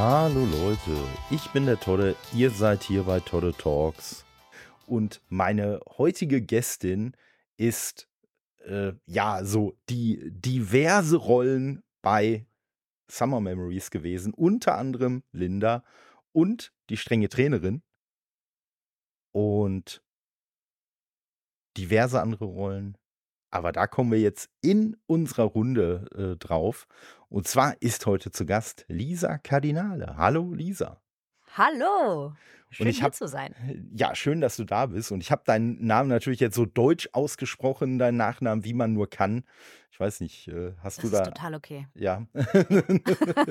Hallo Leute, ich bin der Todde, ihr seid hier bei Todde Talks. Und meine heutige Gästin ist äh, ja so die diverse Rollen bei Summer Memories gewesen, unter anderem Linda und die strenge Trainerin. Und diverse andere Rollen. Aber da kommen wir jetzt in unserer Runde äh, drauf. Und zwar ist heute zu Gast Lisa Kardinale. Hallo Lisa. Hallo. Schön und ich hier hab, zu sein. Ja, schön, dass du da bist. Und ich habe deinen Namen natürlich jetzt so deutsch ausgesprochen, deinen Nachnamen, wie man nur kann. Ich weiß nicht, äh, hast das du da. ist total okay. Ja.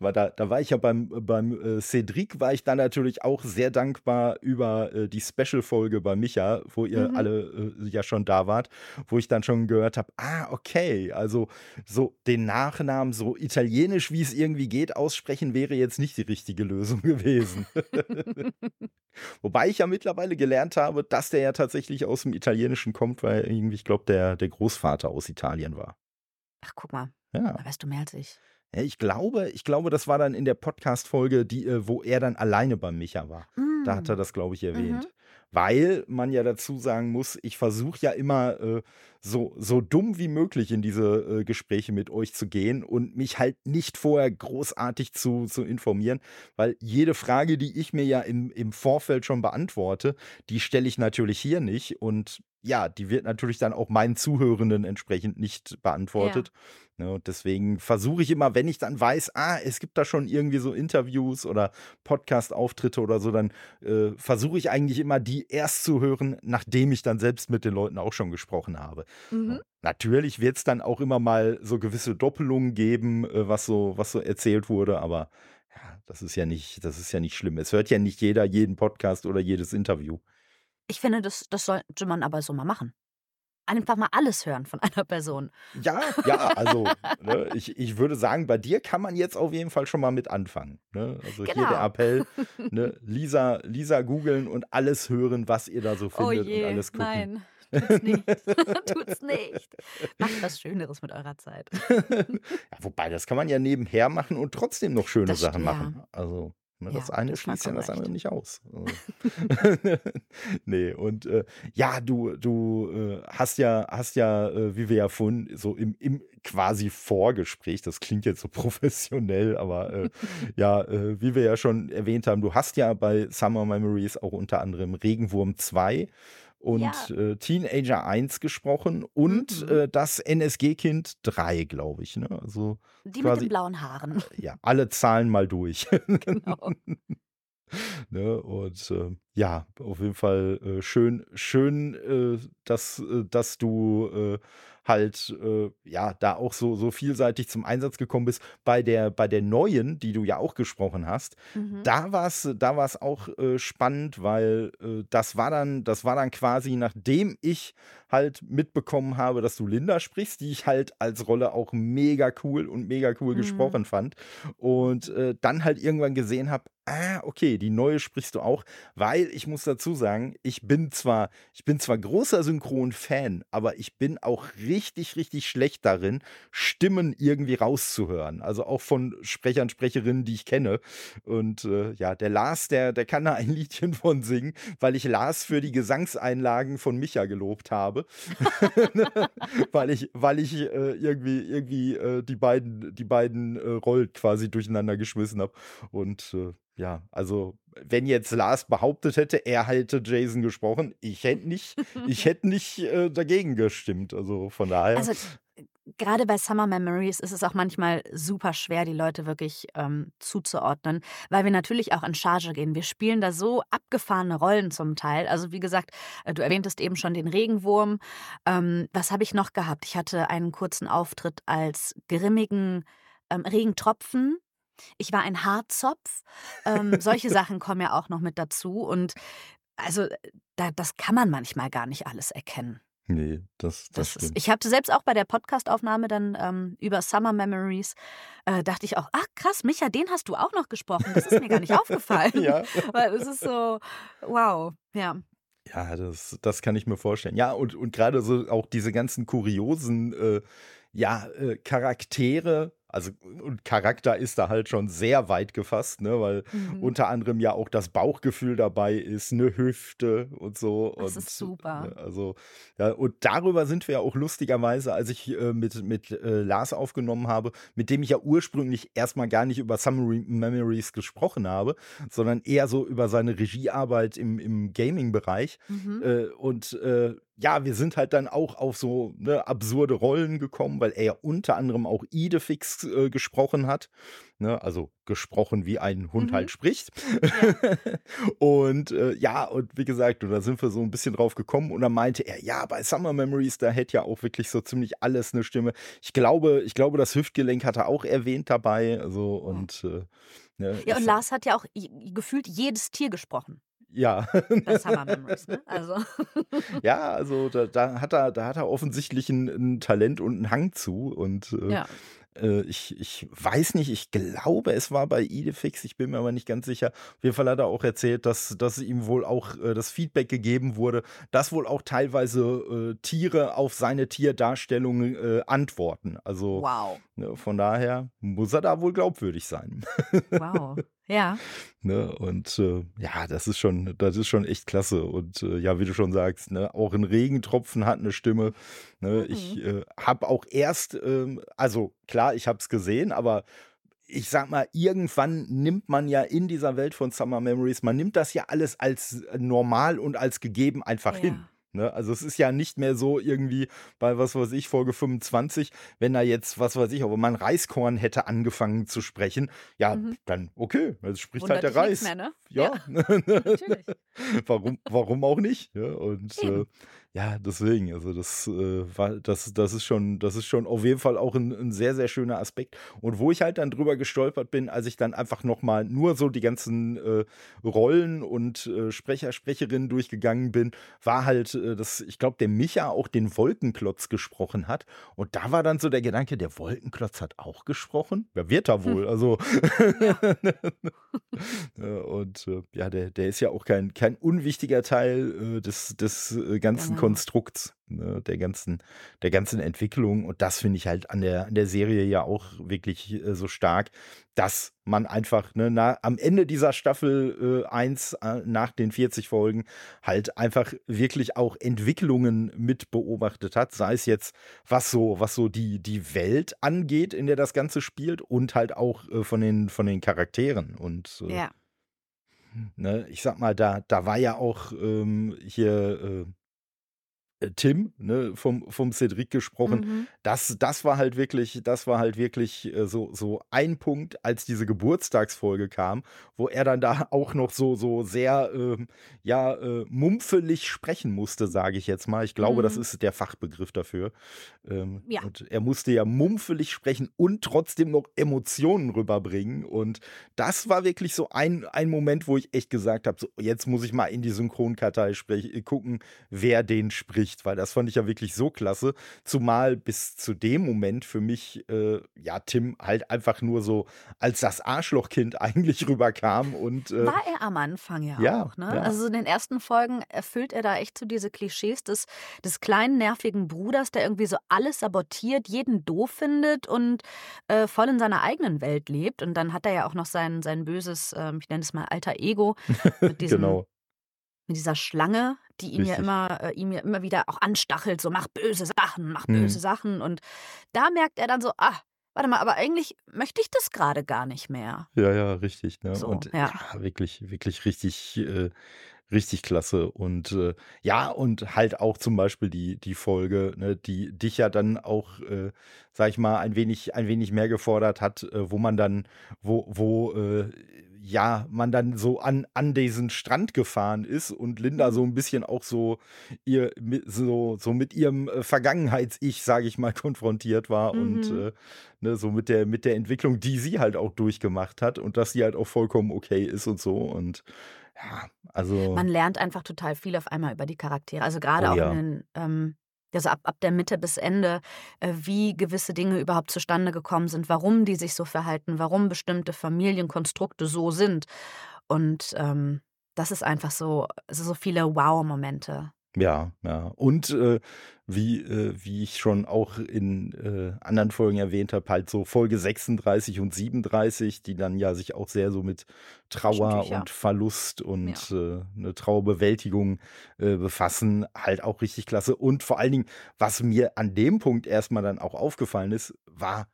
da, da war ich ja beim, beim äh, Cedric, war ich dann natürlich auch sehr dankbar über äh, die Special-Folge bei Micha, wo ihr Mhm. alle ja schon da wart, wo ich dann schon gehört habe, ah, okay, also so den Nachnamen so italienisch, wie es irgendwie geht, aussprechen, wäre jetzt nicht die richtige Lösung gewesen. Wobei ich ja mittlerweile gelernt habe, dass der ja tatsächlich aus dem Italienischen kommt, weil irgendwie, ich glaube, der, der Großvater aus Italien war. Ach, guck mal, Ja. da weißt du mehr als ich. Ich glaube, ich glaube, das war dann in der Podcast-Folge, die, äh, wo er dann alleine beim Micha war. Da hat er Mm. das, glaube ich, erwähnt. Mhm. Weil man ja dazu sagen muss, ich versuche ja immer äh, so, so dumm wie möglich in diese äh, Gespräche mit euch zu gehen und mich halt nicht vorher großartig zu, zu informieren, weil jede Frage, die ich mir ja im, im Vorfeld schon beantworte, die stelle ich natürlich hier nicht und ja, die wird natürlich dann auch meinen Zuhörenden entsprechend nicht beantwortet. Ne, und deswegen versuche ich immer, wenn ich dann weiß, ah, es gibt da schon irgendwie so Interviews oder Podcast-Auftritte oder so, dann äh, versuche ich eigentlich immer, die erst zu hören, nachdem ich dann selbst mit den Leuten auch schon gesprochen habe. Mhm. Natürlich wird es dann auch immer mal so gewisse Doppelungen geben, äh, was so, was so erzählt wurde, aber ja, das ist ja nicht, das ist ja nicht schlimm. Es hört ja nicht jeder jeden Podcast oder jedes Interview. Ich finde, das, das sollte man aber so mal machen. Einfach mal alles hören von einer Person. Ja, ja, also ne, ich, ich würde sagen, bei dir kann man jetzt auf jeden Fall schon mal mit anfangen. Ne? Also hier der Genau. Appell, ne? Lisa, Lisa googeln und alles hören, was ihr da so Oh findet und je, alles gucken. nein. Tut's nicht. Tut's nicht. Macht was Schöneres mit eurer Zeit. Ja, wobei, das kann man ja nebenher machen und trotzdem noch schöne Das Sachen st- ja. machen. Also, ne, Ja, das eine schließt ja das andere nicht aus. Also. nee, und äh, ja, du, du äh, hast ja, hast ja, äh, wie wir ja vorhin so im, im quasi Vorgespräch, das klingt jetzt so professionell, aber äh, ja, äh, wie wir ja schon erwähnt haben, du hast ja bei Summer Memories auch unter anderem Regenwurm 2 und Ja. äh, Teenager 1 gesprochen und Mhm. äh, das NSG-Kind 3, glaube ich. Ne? Also Die Quasi- mit den blauen Haaren. ja, alle Zahlen mal durch. Genau. ne? Und äh, ja, auf jeden Fall äh, schön, schön, äh, dass, äh, dass du halt äh, ja da auch so, so vielseitig zum Einsatz gekommen bist. Bei der, bei der neuen, die du ja auch gesprochen hast, Mhm. da war es da war's auch äh, spannend, weil äh, das war dann, das war dann quasi, nachdem ich halt mitbekommen habe, dass du Linda sprichst, die ich halt als Rolle auch mega cool und mega cool Mhm. gesprochen fand. Und äh, dann halt irgendwann gesehen habe, ah, okay, die neue sprichst du auch, weil ich muss dazu sagen, ich bin zwar, ich bin zwar großer Synchron-Fan, aber ich bin auch richtig, richtig schlecht darin, Stimmen irgendwie rauszuhören. Also auch von Sprechern, Sprecherinnen, die ich kenne. Und äh, ja, der Lars, der, der kann da ein Liedchen von singen, weil ich Lars für die Gesangseinlagen von Micha gelobt habe. weil ich, weil ich äh, irgendwie, irgendwie äh, die beiden, die beiden äh, Rollen quasi durcheinander geschmissen habe. Und äh, ja, also wenn jetzt Lars behauptet hätte, er hätte Jason gesprochen, ich hätte nicht, ich hätte nicht äh, dagegen gestimmt. Also von daher. Also gerade bei Summer Memories ist es auch manchmal super schwer, die Leute wirklich ähm, zuzuordnen, weil wir natürlich auch in Charge gehen. Wir spielen da so abgefahrene Rollen zum Teil. Also wie gesagt, äh, du erwähntest eben schon den Regenwurm. Ähm, was habe ich noch gehabt? Ich hatte einen kurzen Auftritt als grimmigen ähm, Regentropfen. Ich war ein Haarzopf. Ähm, solche Sachen kommen ja auch noch mit dazu. Und also da, das kann man manchmal gar nicht alles erkennen. nee, das, das, Das ist, ich hatte selbst auch bei der Podcastaufnahme dann ähm, über Summer Memories, äh, dachte ich auch, ach krass, Micha, den hast du auch noch gesprochen. Das ist mir gar nicht aufgefallen. ja. Weil es ist so, wow, ja. Ja, das, das kann ich mir vorstellen. Ja, und, und gerade so auch diese ganzen kuriosen äh, ja, äh, Charaktere, Also und Charakter ist da halt schon sehr weit gefasst, ne, weil mhm. unter anderem ja auch das Bauchgefühl dabei ist, eine Hüfte und so. Das und, ist super. Ne, also ja, und darüber sind wir ja auch lustigerweise, als ich äh, mit, mit äh, Lars aufgenommen habe, mit dem ich ja ursprünglich erstmal gar nicht über Summary Memories gesprochen habe, sondern eher so über seine Regiearbeit im, im Gaming-Bereich. Mhm. Äh, und äh, ja, wir sind halt dann auch auf so ne, absurde Rollen gekommen, weil er ja unter anderem auch Idefix äh, gesprochen hat. Ne, also gesprochen, wie ein Hund mhm. halt spricht. Ja. und äh, ja, und wie gesagt, da sind wir so ein bisschen drauf gekommen und dann meinte er, ja, bei Summer Memories, da hätte ja auch wirklich so ziemlich alles eine Stimme. Ich glaube, ich glaube, das Hüftgelenk hat er auch erwähnt dabei. Also und äh, ne, ja, und Lars hat ja auch gefühlt jedes Tier gesprochen. Ja. Das Hammer Memories, ne? Also. Ja, also da, da, hat er, da hat er offensichtlich ein, ein Talent und einen Hang zu. Und äh, ja. Äh, ich, ich weiß nicht, ich glaube, es war bei Idefix, ich bin mir aber nicht ganz sicher. Auf jeden Fall hat er auch erzählt, dass, dass ihm wohl auch äh, das Feedback gegeben wurde, dass wohl auch teilweise äh, Tiere auf seine Tierdarstellungen äh, antworten. Also wow. ne, von daher muss er da wohl glaubwürdig sein. Wow. Ja. Ne, und äh, ja, das ist schon, das ist schon echt klasse. Und äh, ja, wie du schon sagst, ne, auch ein Regentropfen hat eine Stimme. Ne, mhm. Ich äh, habe auch erst, ähm, also klar, ich habe es gesehen, aber ich sag mal, irgendwann nimmt man ja in dieser Welt von Summer Memories, man nimmt das ja alles als normal und als gegeben einfach ja. hin. Ne? Also es ist ja nicht mehr so irgendwie bei, was weiß ich, Folge 25, wenn er jetzt, was weiß ich, ob man Reiskorn hätte angefangen zu sprechen, ja, mhm. dann okay, es spricht Wundert halt der Reis. Mehr, ne? Ja, ja. natürlich. warum, warum auch nicht? Ja, und äh, ja, deswegen, also das äh, war, das, das ist schon, das ist schon auf jeden Fall auch ein, ein, sehr, sehr schöner Aspekt. Und wo ich halt dann drüber gestolpert bin, als ich dann einfach nochmal nur so die ganzen äh, Rollen und äh, Sprecher, Sprecherinnen durchgegangen bin, war halt, äh, dass ich glaube, der Micha auch den Wolkenklotz gesprochen hat. Und da war dann so der Gedanke, der Wolkenklotz hat auch gesprochen? Wer wird er wohl? Hm. Also und äh, ja, der, der ist ja auch kein, kein unwichtiger Teil äh, des, des ganzen genau. Konstrukts, ne, der ganzen, der ganzen Entwicklung. Und das finde ich halt an der, an der Serie ja auch wirklich äh, so stark, dass man einfach ne, na, am Ende dieser Staffel 1 äh, äh, nach den 40 Folgen halt einfach wirklich auch Entwicklungen mit beobachtet hat, sei es jetzt was so was so die die Welt angeht, in der das Ganze spielt und halt auch äh, von den von den Charakteren und äh, ja. ne, ich sag mal da da war ja auch ähm, hier äh, Tim, ne, vom, vom Cedric gesprochen. Mhm. Das, das war halt wirklich, das war halt wirklich äh, so, so ein Punkt, als diese Geburtstagsfolge kam, wo er dann da auch noch so, so sehr, ähm, ja, äh, mumpfelig sprechen musste, sage ich jetzt mal. Ich glaube, mhm. das ist der Fachbegriff dafür. Ähm, ja. Und er musste ja mumpfelig sprechen und trotzdem noch Emotionen rüberbringen. Und das war wirklich so ein, ein Moment, wo ich echt gesagt habe, so, jetzt muss ich mal in die Synchronkartei gucken, wer den spricht nicht, weil das fand ich ja wirklich so klasse. Zumal bis zu dem Moment für mich, äh, ja, Tim halt einfach nur so als das Arschlochkind eigentlich rüberkam. Und, äh, War er am Anfang ja, ja auch, ne? Ja. Also in den ersten Folgen erfüllt er da echt so diese Klischees des, des kleinen, nervigen Bruders, der irgendwie so alles sabotiert, jeden doof findet und äh, voll in seiner eigenen Welt lebt. Und dann hat er ja auch noch sein, sein böses, ähm, ich nenne es mal alter Ego, mit diesem genau mit dieser Schlange, die ihn ja immer, äh, ihm ja immer wieder auch anstachelt, so mach böse Sachen, mach mhm. böse Sachen. Und da merkt er dann so, ah, warte mal, aber eigentlich möchte ich das gerade gar nicht mehr. Ja, ja, richtig. Ne? So, und ja. ja. wirklich, wirklich richtig, äh, richtig klasse. Und äh, ja, und halt auch zum Beispiel die, die Folge, ne, die dich ja dann auch, äh, sag ich mal, ein wenig, ein wenig mehr gefordert hat, äh, wo man dann, wo, wo äh, ja, man dann so an, an diesen Strand gefahren ist und Linda so ein bisschen auch so ihr so, so mit ihrem äh, Vergangenheits-Ich, sage ich mal, konfrontiert war mhm. und äh, ne, so mit der, mit der Entwicklung, die sie halt auch durchgemacht hat und dass sie halt auch vollkommen okay ist und so. Und ja, also. Man lernt einfach total viel auf einmal über die Charaktere. Also gerade oh, auch ja. in den ähm, also ab, ab der Mitte bis Ende, äh, wie gewisse Dinge überhaupt zustande gekommen sind, warum die sich so verhalten, warum bestimmte Familienkonstrukte so sind. Und ähm, das ist einfach so, so viele Wow-Momente. Ja, ja. Und äh, wie, äh, wie ich schon auch in äh, anderen Folgen erwähnt habe, halt so Folge 36 und 37, die dann ja sich auch sehr so mit Trauer Taschentücher. und Verlust und äh, eine Trauerbewältigung äh, befassen, halt auch richtig klasse. Und vor allen Dingen, was mir an dem Punkt erstmal dann auch aufgefallen ist, war,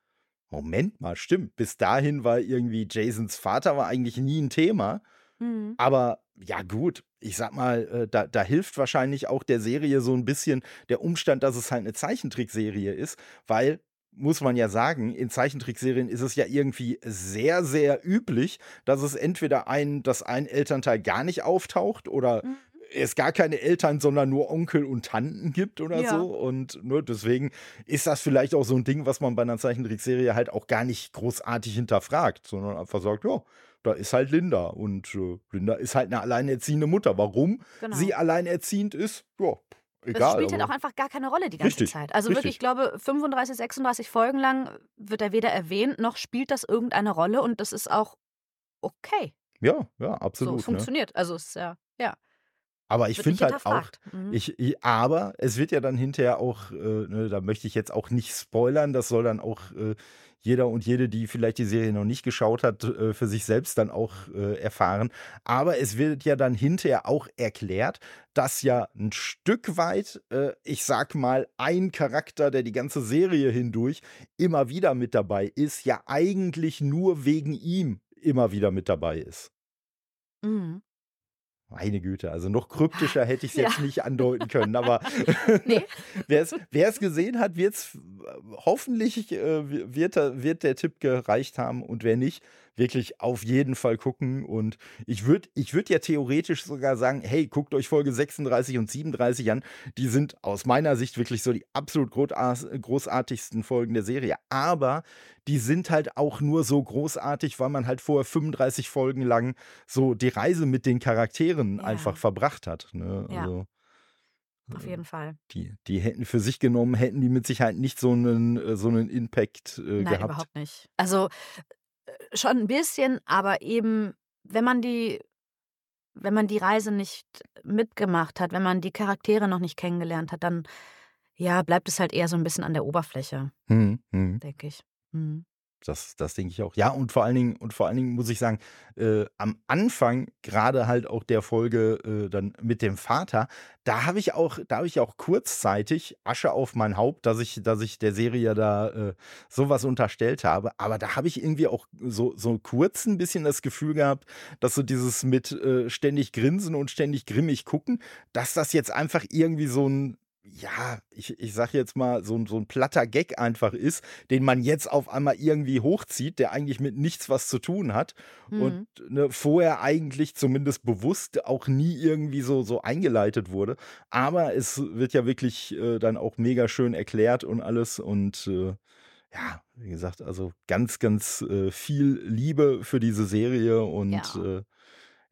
Moment mal, stimmt, bis dahin war irgendwie Jasons Vater war eigentlich nie ein Thema. Mhm. Aber ja, gut, ich sag mal, äh, da, da hilft wahrscheinlich auch der Serie so ein bisschen der Umstand, dass es halt eine Zeichentrickserie ist, weil. Muss man ja sagen, in Zeichentrickserien ist es ja irgendwie sehr, sehr üblich, dass es entweder ein, dass ein Elternteil gar nicht auftaucht oder Mhm. es gar keine Eltern, sondern nur Onkel und Tanten gibt oder Ja. so. Und ne, deswegen ist das vielleicht auch so ein Ding, was man bei einer Zeichentrickserie halt auch gar nicht großartig hinterfragt, sondern einfach sagt, ja, da ist halt Linda. Und äh, Linda ist halt eine alleinerziehende Mutter. Warum Genau. sie alleinerziehend ist, ja, Das egal. spielt halt auch einfach gar keine Rolle die ganze Richtig, Zeit. Also richtig. wirklich, ich glaube, 35, 36 Folgen lang wird er weder erwähnt, noch spielt das irgendeine Rolle und das ist auch okay. ja, ja, So absolut. ne? funktioniert. Also es ist ja, ja. Aber ich finde halt auch. Mhm. Ich, ich, aber es wird ja dann hinterher auch, äh, ne, da möchte ich jetzt auch nicht spoilern, das soll dann auch äh, jeder und jede, die vielleicht die Serie noch nicht geschaut hat, äh, für sich selbst dann auch äh, erfahren. Aber es wird ja dann hinterher auch erklärt, dass ja ein Stück weit, äh, ich sag mal, ein Charakter, der die ganze Serie hindurch immer wieder mit dabei ist, ja eigentlich nur wegen ihm immer wieder mit dabei ist. Mhm. Meine Güte, also noch kryptischer hätte ich es Ja. jetzt nicht andeuten können, aber Nee. wer es gesehen hat, wird's, äh, hoffentlich äh, wird, wird der Tipp gereicht haben und wer nicht, wirklich auf jeden Fall gucken. Und ich würde ich würd ja theoretisch sogar sagen, hey, guckt euch Folge 36 und 37 an. Die sind aus meiner Sicht wirklich so die absolut großar- großartigsten Folgen der Serie. Aber die sind halt auch nur so großartig, weil man halt vorher 35 Folgen lang so die Reise mit den Charakteren Ja. einfach verbracht hat. Ne? Ja. Also, Auf jeden Fall. die, die hätten für sich genommen, hätten die mit Sicherheit nicht so einen, äh, so einen Impact äh, Nein, gehabt. überhaupt nicht. Also äh, schon ein bisschen, aber eben, wenn man die, wenn man die Reise nicht mitgemacht hat, wenn man die Charaktere noch nicht kennengelernt hat, dann ja, bleibt es halt eher so ein bisschen an der Oberfläche, Hm, hm. denke ich. Mhm. Das, das denke ich auch. Ja, und vor allen Dingen, und vor allen Dingen muss ich sagen, äh, am Anfang, gerade halt auch der Folge äh, dann mit dem Vater, da habe ich auch, da habe ich auch kurzzeitig Asche auf mein Haupt, dass ich, dass ich der Serie da äh, sowas unterstellt habe. Aber da habe ich irgendwie auch so, so kurz ein bisschen das Gefühl gehabt, dass so dieses mit äh, ständig grinsen und ständig grimmig gucken, dass das jetzt einfach irgendwie so ein ja, ich, ich sag jetzt mal, so, ein- so ein platter Gag einfach ist, den man jetzt auf einmal irgendwie hochzieht, der eigentlich mit nichts was zu tun hat Mhm. und ne, vorher eigentlich zumindest bewusst auch nie irgendwie so, so eingeleitet wurde. Aber es wird ja wirklich äh, dann auch mega schön erklärt und alles und äh, ja, wie gesagt, also ganz, ganz äh, viel Liebe für diese Serie und Ja. äh,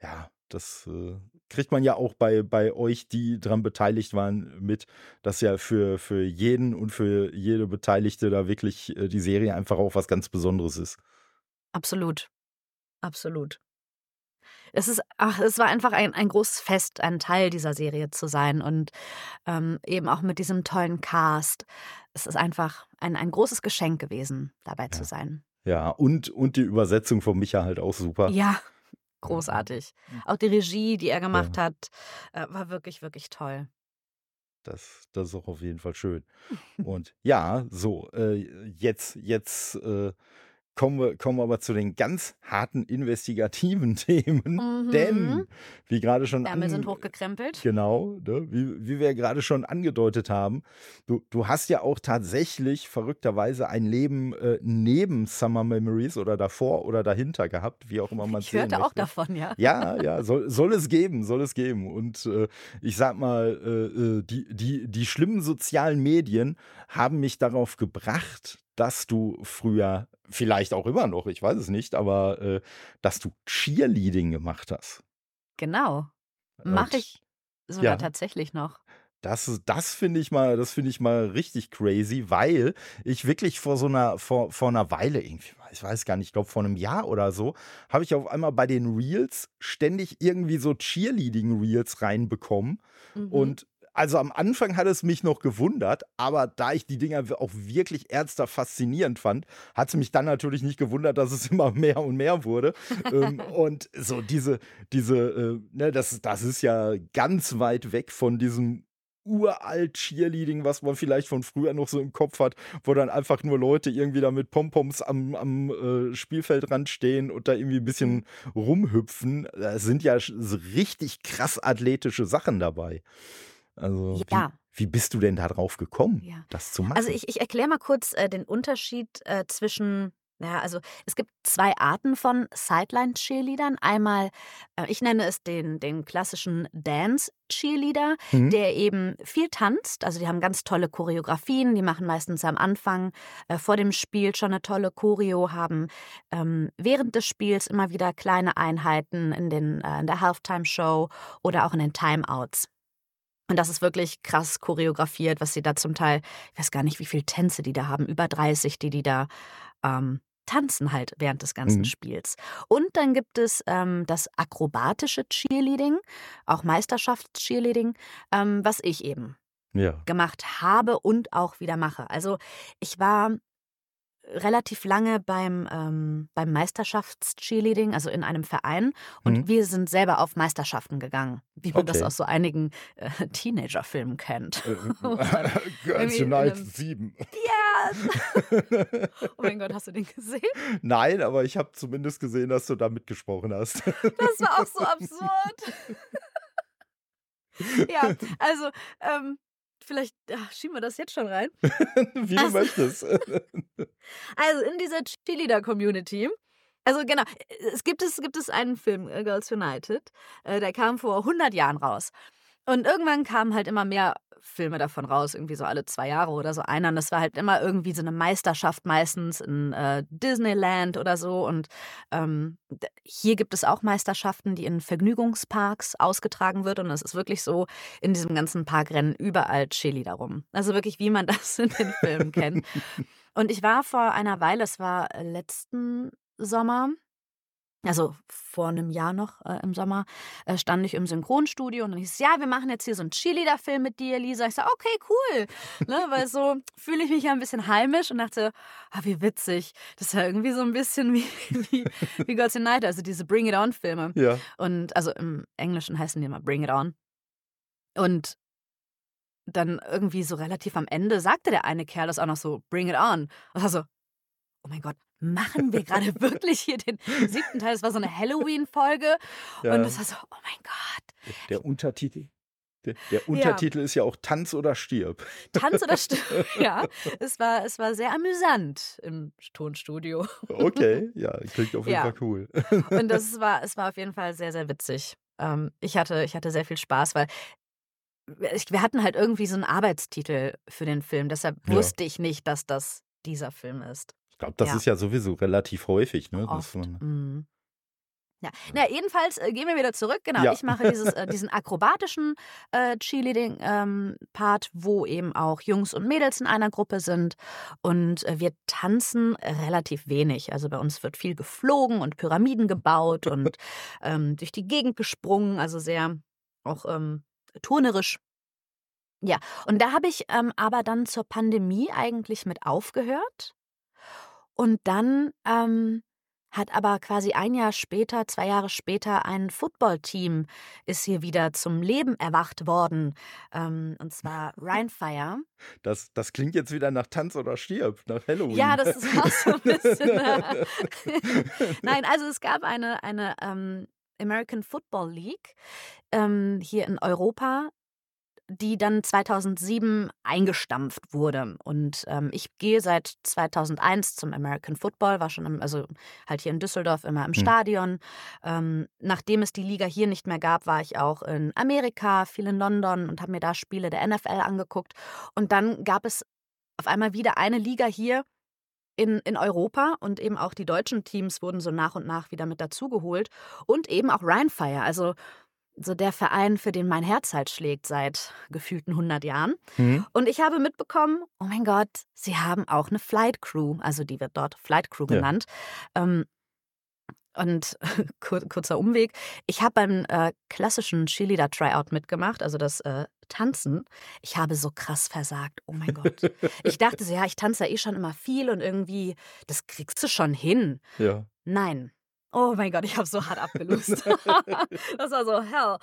ja, das äh, kriegt man ja auch bei, bei euch, die dran beteiligt waren, mit, dass ja für, für jeden und für jede Beteiligte da wirklich äh, die Serie einfach auch was ganz Besonderes ist. Absolut. Absolut. Es ist, ach, es war einfach ein, ein großes Fest, ein Teil dieser Serie zu sein und ähm, eben auch mit diesem tollen Cast. Es ist einfach ein, ein großes Geschenk gewesen, dabei zu Ja. sein. Ja, und, und die Übersetzung von Micha halt auch super. Ja, großartig. Auch die Regie, die er gemacht hat, äh, war wirklich, wirklich toll. Das, das ist auch auf jeden Fall schön. Und ja, so, äh, jetzt, jetzt äh, kommen, wir, kommen wir aber zu den ganz harten investigativen Themen. Mhm. Denn, wie gerade schon Ärmel sind hochgekrempelt. Genau, ne? wie, wie wir gerade schon angedeutet haben. Du, du hast ja auch tatsächlich verrückterweise ein Leben äh, neben Summer Memories oder davor oder dahinter gehabt, wie auch immer man es Ich hörte auch davon, ja. Ja, ja, soll, soll es geben, soll es geben. Und äh, ich sag mal, äh, äh, die, die, die schlimmen sozialen Medien haben mich darauf gebracht, dass du früher, vielleicht auch immer noch, ich weiß es nicht, aber äh, dass du Cheerleading gemacht hast. Genau. Mache ich sogar ja. tatsächlich noch. Das, das finde ich mal, das finde ich mal richtig crazy, weil ich wirklich vor so einer, vor, vor einer Weile irgendwie, ich weiß gar nicht, ich glaube vor einem Jahr oder so, habe ich auf einmal bei den Reels ständig irgendwie so Cheerleading-Reels reinbekommen. Mhm. Und Also am Anfang hat es mich noch gewundert, aber da ich die Dinger auch wirklich ernster faszinierend fand, hat es mich dann natürlich nicht gewundert, dass es immer mehr und mehr wurde. ähm, und so diese, diese, äh, ne, das, das ist ja ganz weit weg von diesem uralt Cheerleading, was man vielleicht von früher noch so im Kopf hat, wo dann einfach nur Leute irgendwie da mit Pompoms am, am äh, Spielfeldrand stehen und da irgendwie ein bisschen rumhüpfen. Da sind ja so richtig krass athletische Sachen dabei. Also, ja. wie, wie bist du denn da drauf gekommen, ja. das zu machen? Also, ich, ich erkläre mal kurz äh, den Unterschied äh, zwischen ja, also es gibt zwei Arten von Sideline-Cheerleadern. Einmal, äh, ich nenne es den, den klassischen Dance-Cheerleader, mhm. der eben viel tanzt. Also die haben ganz tolle Choreografien, die machen meistens am Anfang äh, vor dem Spiel schon eine tolle Choreo, haben ähm, während des Spiels immer wieder kleine Einheiten in, den, äh, in der Halftime-Show oder auch in den Timeouts. Und das ist wirklich krass choreografiert, was sie da zum Teil, ich weiß gar nicht, wie viele Tänze die da haben, über 30, die die da ähm, tanzen halt während des ganzen mhm. Spiels. Und dann gibt es ähm, das akrobatische Cheerleading, auch Meisterschaftscheerleading, ähm, was ich eben ja. gemacht habe und auch wieder mache. Also ich war relativ lange beim, ähm, beim Meisterschafts-Cheerleading, also in einem Verein. Und mhm. wir sind selber auf Meisterschaften gegangen, wie man okay. das aus so einigen äh, Teenager-Filmen kennt. Girls Unite 7. Ja! oh mein Gott, hast du den gesehen? Nein, aber ich habe zumindest gesehen, dass du da mitgesprochen hast. das war auch so absurd. ja, also ähm, vielleicht ach, schieben wir das jetzt schon rein. Wie du also, möchtest. also in dieser Cheerleader-Community also genau, es gibt es, gibt es einen Film, äh, Girls United, äh, der kam vor 100 Jahren raus. Und irgendwann kamen halt immer mehr Filme davon raus, irgendwie so alle zwei Jahre oder so einer. Und das war halt immer irgendwie so eine Meisterschaft, meistens in äh, Disneyland oder so. Und ähm, hier gibt es auch Meisterschaften, die in Vergnügungsparks ausgetragen wird. Und es ist wirklich so, in diesem ganzen Parkrennen überall Chili darum. Also wirklich, wie man das in den Filmen kennt. Und ich war vor einer Weile, es war letzten Sommer, also vor einem Jahr noch äh, im Sommer, äh, stand ich im Synchronstudio und dann hieß es, ja, wir machen jetzt hier so einen Cheerleader-Film mit dir, Lisa. Ich sage, okay, cool. ne, weil so fühle ich mich ja ein bisschen heimisch und dachte, ah, wie witzig. Das ist ja irgendwie so ein bisschen wie, wie, wie Girls United, also diese Bring It On-Filme. Ja. Und also im Englischen heißen die immer Bring It On. Und dann irgendwie so relativ am Ende sagte der eine Kerl das auch noch so, Bring It On. Und war so, oh mein Gott, machen wir gerade wirklich hier den siebten Teil? Das war so eine Halloween-Folge. Ja. Und es war so, oh mein Gott. Der Untertitel. Der, der Untertitel ja. ist ja auch Tanz oder stirb. Tanz oder stirb, ja. Es war, es war sehr amüsant im Tonstudio. Okay, ja, klingt auf jeden ja. Fall cool. Und das war, es war auf jeden Fall sehr, sehr witzig. Ähm, ich, hatte, ich hatte sehr viel Spaß, weil wir hatten halt irgendwie so einen Arbeitstitel für den Film. Deshalb wusste ich nicht, dass das dieser Film ist. Ich glaube, das ja. ist ja sowieso relativ häufig, ne? Mhm. Ja, na, jedenfalls äh, gehen wir wieder zurück. Genau, ja. ich mache dieses, äh, diesen akrobatischen äh, Cheerleading-Part, ähm, wo eben auch Jungs und Mädels in einer Gruppe sind. Und äh, wir tanzen relativ wenig. Also bei uns wird viel geflogen und Pyramiden gebaut und ähm, durch die Gegend gesprungen. Also sehr auch ähm, turnerisch. Ja, und da habe ich ähm, aber dann zur Pandemie eigentlich mit aufgehört und dann ähm, hat aber quasi ein Jahr später, zwei Jahre später, ein Footballteam ist hier wieder zum Leben erwacht worden. Ähm, und zwar Rheinfire. Das, das klingt jetzt wieder nach Tanz oder Stirb, nach Halloween. Ja, das ist auch so ein bisschen. Äh Nein, also es gab eine, eine ähm, American Football League ähm, hier in Europa die dann 2007 eingestampft wurde. Und ähm, ich gehe seit 2001 zum American Football, war schon im, also halt hier in Düsseldorf immer im hm. Stadion. Ähm, nachdem es die Liga hier nicht mehr gab, war ich auch in Amerika, viel in London und habe mir da Spiele der NFL angeguckt. Und dann gab es auf einmal wieder eine Liga hier in, in Europa und eben auch die deutschen Teams wurden so nach und nach wieder mit dazugeholt und eben auch Rheinfire. Also so der Verein, für den mein Herz halt schlägt seit gefühlten 100 Jahren. Mhm. Und ich habe mitbekommen, oh mein Gott, sie haben auch eine Flight Crew, also die wird dort Flight Crew genannt. Ja. Ähm, und kur kurzer Umweg. Ich habe beim äh, klassischen Cheerleader Tryout mitgemacht, also das äh, tanzen. Ich habe so krass versagt. Oh mein Gott. Ich dachte so, ja, ich tanze ja eh schon immer viel und irgendwie, das kriegst du schon hin. Ja. Nein. Oh mein Gott, ich habe so hart abgelöst. das war so hell.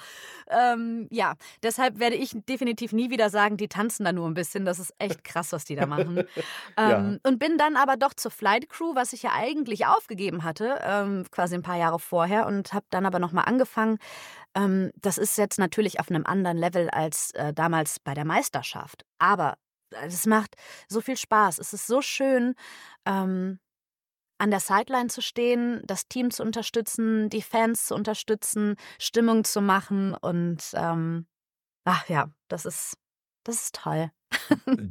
Ähm, ja, deshalb werde ich definitiv nie wieder sagen, die tanzen da nur ein bisschen. Das ist echt krass, was die da machen. ähm, ja. Und bin dann aber doch zur Flight Crew, was ich ja eigentlich aufgegeben hatte, ähm, quasi ein paar Jahre vorher und habe dann aber nochmal angefangen. Ähm, das ist jetzt natürlich auf einem anderen Level als äh, damals bei der Meisterschaft. Aber es macht so viel Spaß. Es ist so schön. Ähm, an der Sideline zu stehen, das Team zu unterstützen, die Fans zu unterstützen, Stimmung zu machen und ähm, ach ja, das ist das ist toll.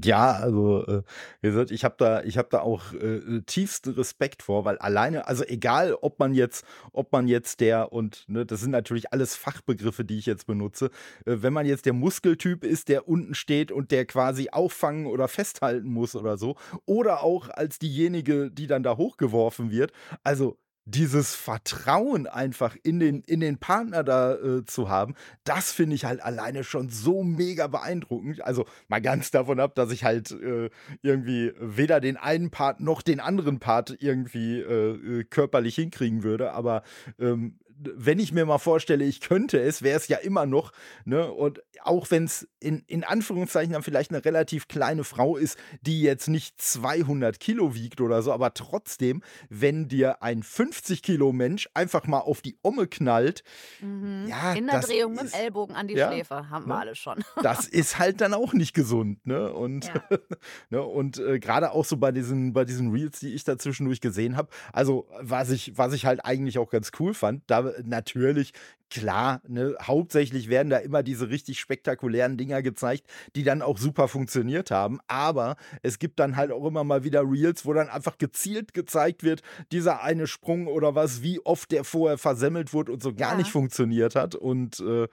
Ja, also äh, wie gesagt, ich habe da, ich habe da auch äh, tiefsten Respekt vor, weil alleine, also egal, ob man jetzt, ob man jetzt der und ne, das sind natürlich alles Fachbegriffe, die ich jetzt benutze. Äh, wenn man jetzt der Muskeltyp ist, der unten steht und der quasi auffangen oder festhalten muss oder so, oder auch als diejenige, die dann da hochgeworfen wird. Also dieses Vertrauen einfach in den, in den Partner da äh, zu haben, das finde ich halt alleine schon so mega beeindruckend. Also mal ganz davon ab, dass ich halt äh, irgendwie weder den einen Part noch den anderen Part irgendwie äh, äh körperlich hinkriegen würde, aber ähm, wenn ich mir mal vorstelle, ich könnte es, wäre es ja immer noch, ne? Und auch wenn es in, in Anführungszeichen dann vielleicht eine relativ kleine Frau ist, die jetzt nicht 200 Kilo wiegt oder so, aber trotzdem, wenn dir ein 50 Kilo Mensch einfach mal auf die Omme knallt, mhm. ja, in der Drehung ist, mit dem Ellbogen an die ja, Schläfe, haben wir ne? alle schon. das ist halt dann auch nicht gesund, ne? Und, ja. ne? und äh, gerade auch so bei diesen, bei diesen Reels, die ich da zwischendurch gesehen habe, also was ich, was ich halt eigentlich auch ganz cool fand, da natürlich, klar, ne, hauptsächlich werden da immer diese richtig spektakulären Dinger gezeigt, die dann auch super funktioniert haben. Aber es gibt dann halt auch immer mal wieder Reels, wo dann einfach gezielt gezeigt wird, dieser eine Sprung oder was, wie oft der vorher versemmelt wurde und so gar ja. nicht funktioniert hat. Und äh,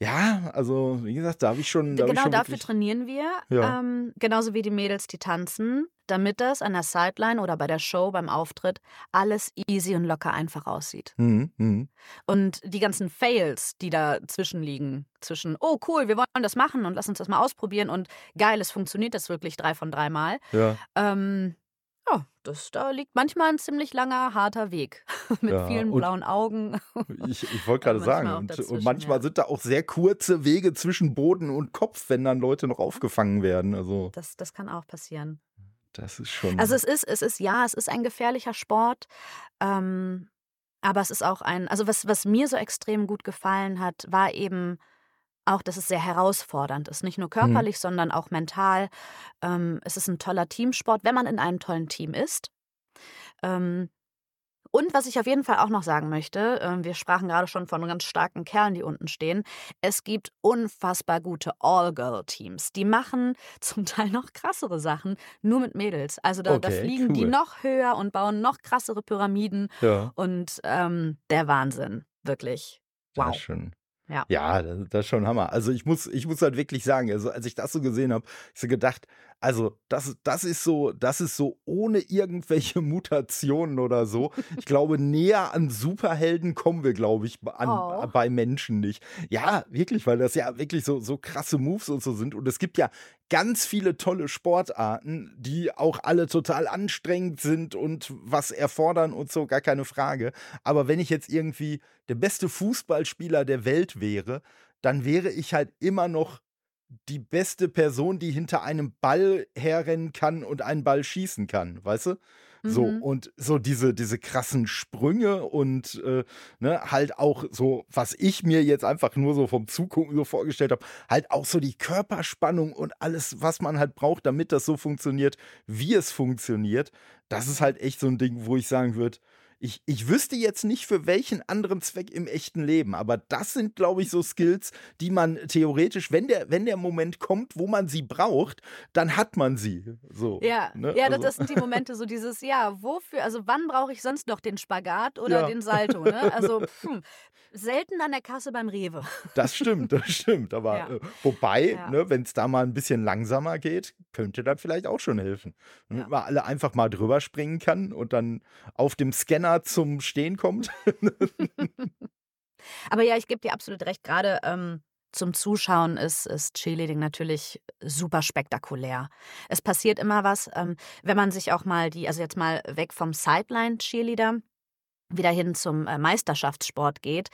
ja, also wie gesagt, da habe ich schon. Da genau ich schon dafür trainieren wir. Ja. Ähm, genauso wie die Mädels, die tanzen, damit das an der Sideline oder bei der Show, beim Auftritt, alles easy und locker einfach aussieht. Mhm, mh. Und die ganzen Fails, die dazwischen liegen, zwischen, oh cool, wir wollen das machen und lass uns das mal ausprobieren und geil, es funktioniert das wirklich drei von dreimal. Ja. Ähm, ja, das, da liegt manchmal ein ziemlich langer, harter Weg mit ja, vielen blauen Augen. Ich, ich wollte gerade sagen, und, und, manchmal ja. sind da auch sehr kurze Wege zwischen Boden und Kopf, wenn dann Leute noch aufgefangen werden. Also. Das, das kann auch passieren. Das ist schon. Also es ist, es ist, ja, es ist ein gefährlicher Sport. Ähm, aber es ist auch ein, also was, was mir so extrem gut gefallen hat, war eben auch, dass es sehr herausfordernd ist. Nicht nur mhm. körperlich, mhm. sondern auch mental. Ähm, es ist ein toller Teamsport, wenn man in einem tollen Team ist. Ähm, und was ich auf jeden Fall auch noch sagen möchte, äh, wir sprachen gerade schon von ganz starken Kerlen, die unten stehen. Es gibt unfassbar gute All-Girl-Teams. Die machen zum Teil noch krassere Sachen, nur mit Mädels. Also da, okay, da fliegen cool. die noch höher und bauen noch krassere Pyramiden. Ja. Und ähm, der Wahnsinn, wirklich. Wow. Sehr schön. Ja, ja das, ist schon Hammer. Also ich muss, ich muss halt wirklich sagen, also als ich das so gesehen habe, ich so gedacht, also das, das ist so, das ist so ohne irgendwelche Mutationen oder so. Ich glaube, näher an Superhelden kommen wir, glaube ich, an, oh. bei Menschen nicht. Ja, wirklich, weil das ja wirklich so, so krasse Moves und so sind. Und es gibt ja ganz viele tolle Sportarten, die auch alle total anstrengend sind und was erfordern und so, gar keine Frage. Aber wenn ich jetzt irgendwie der beste Fußballspieler der Welt wäre, dann wäre ich halt immer noch die beste Person, die hinter einem Ball herrennen kann und einen Ball schießen kann, weißt du? So, mhm. und so diese, diese krassen Sprünge und äh, ne, halt auch so, was ich mir jetzt einfach nur so vom Zugucken so vorgestellt habe, halt auch so die Körperspannung und alles, was man halt braucht, damit das so funktioniert, wie es funktioniert. Das ist halt echt so ein Ding, wo ich sagen würde, ich, ich wüsste jetzt nicht für welchen anderen Zweck im echten Leben, aber das sind, glaube ich, so Skills, die man theoretisch, wenn der, wenn der Moment kommt, wo man sie braucht, dann hat man sie. So, ja, ne? ja also. das sind die Momente, so dieses, ja, wofür, also wann brauche ich sonst noch den Spagat oder ja. den Salto? Ne? Also hm, selten an der Kasse beim Rewe. Das stimmt, das stimmt. Aber ja. äh, wobei, ja. ne, wenn es da mal ein bisschen langsamer geht, könnte das vielleicht auch schon helfen. Damit ja. man alle einfach mal drüber springen kann und dann auf dem Scanner zum Stehen kommt. Aber ja, ich gebe dir absolut recht, gerade ähm, zum Zuschauen ist, ist Cheerleading natürlich super spektakulär. Es passiert immer was, ähm, wenn man sich auch mal die, also jetzt mal weg vom Sideline-Cheerleader, wieder hin zum äh, Meisterschaftssport geht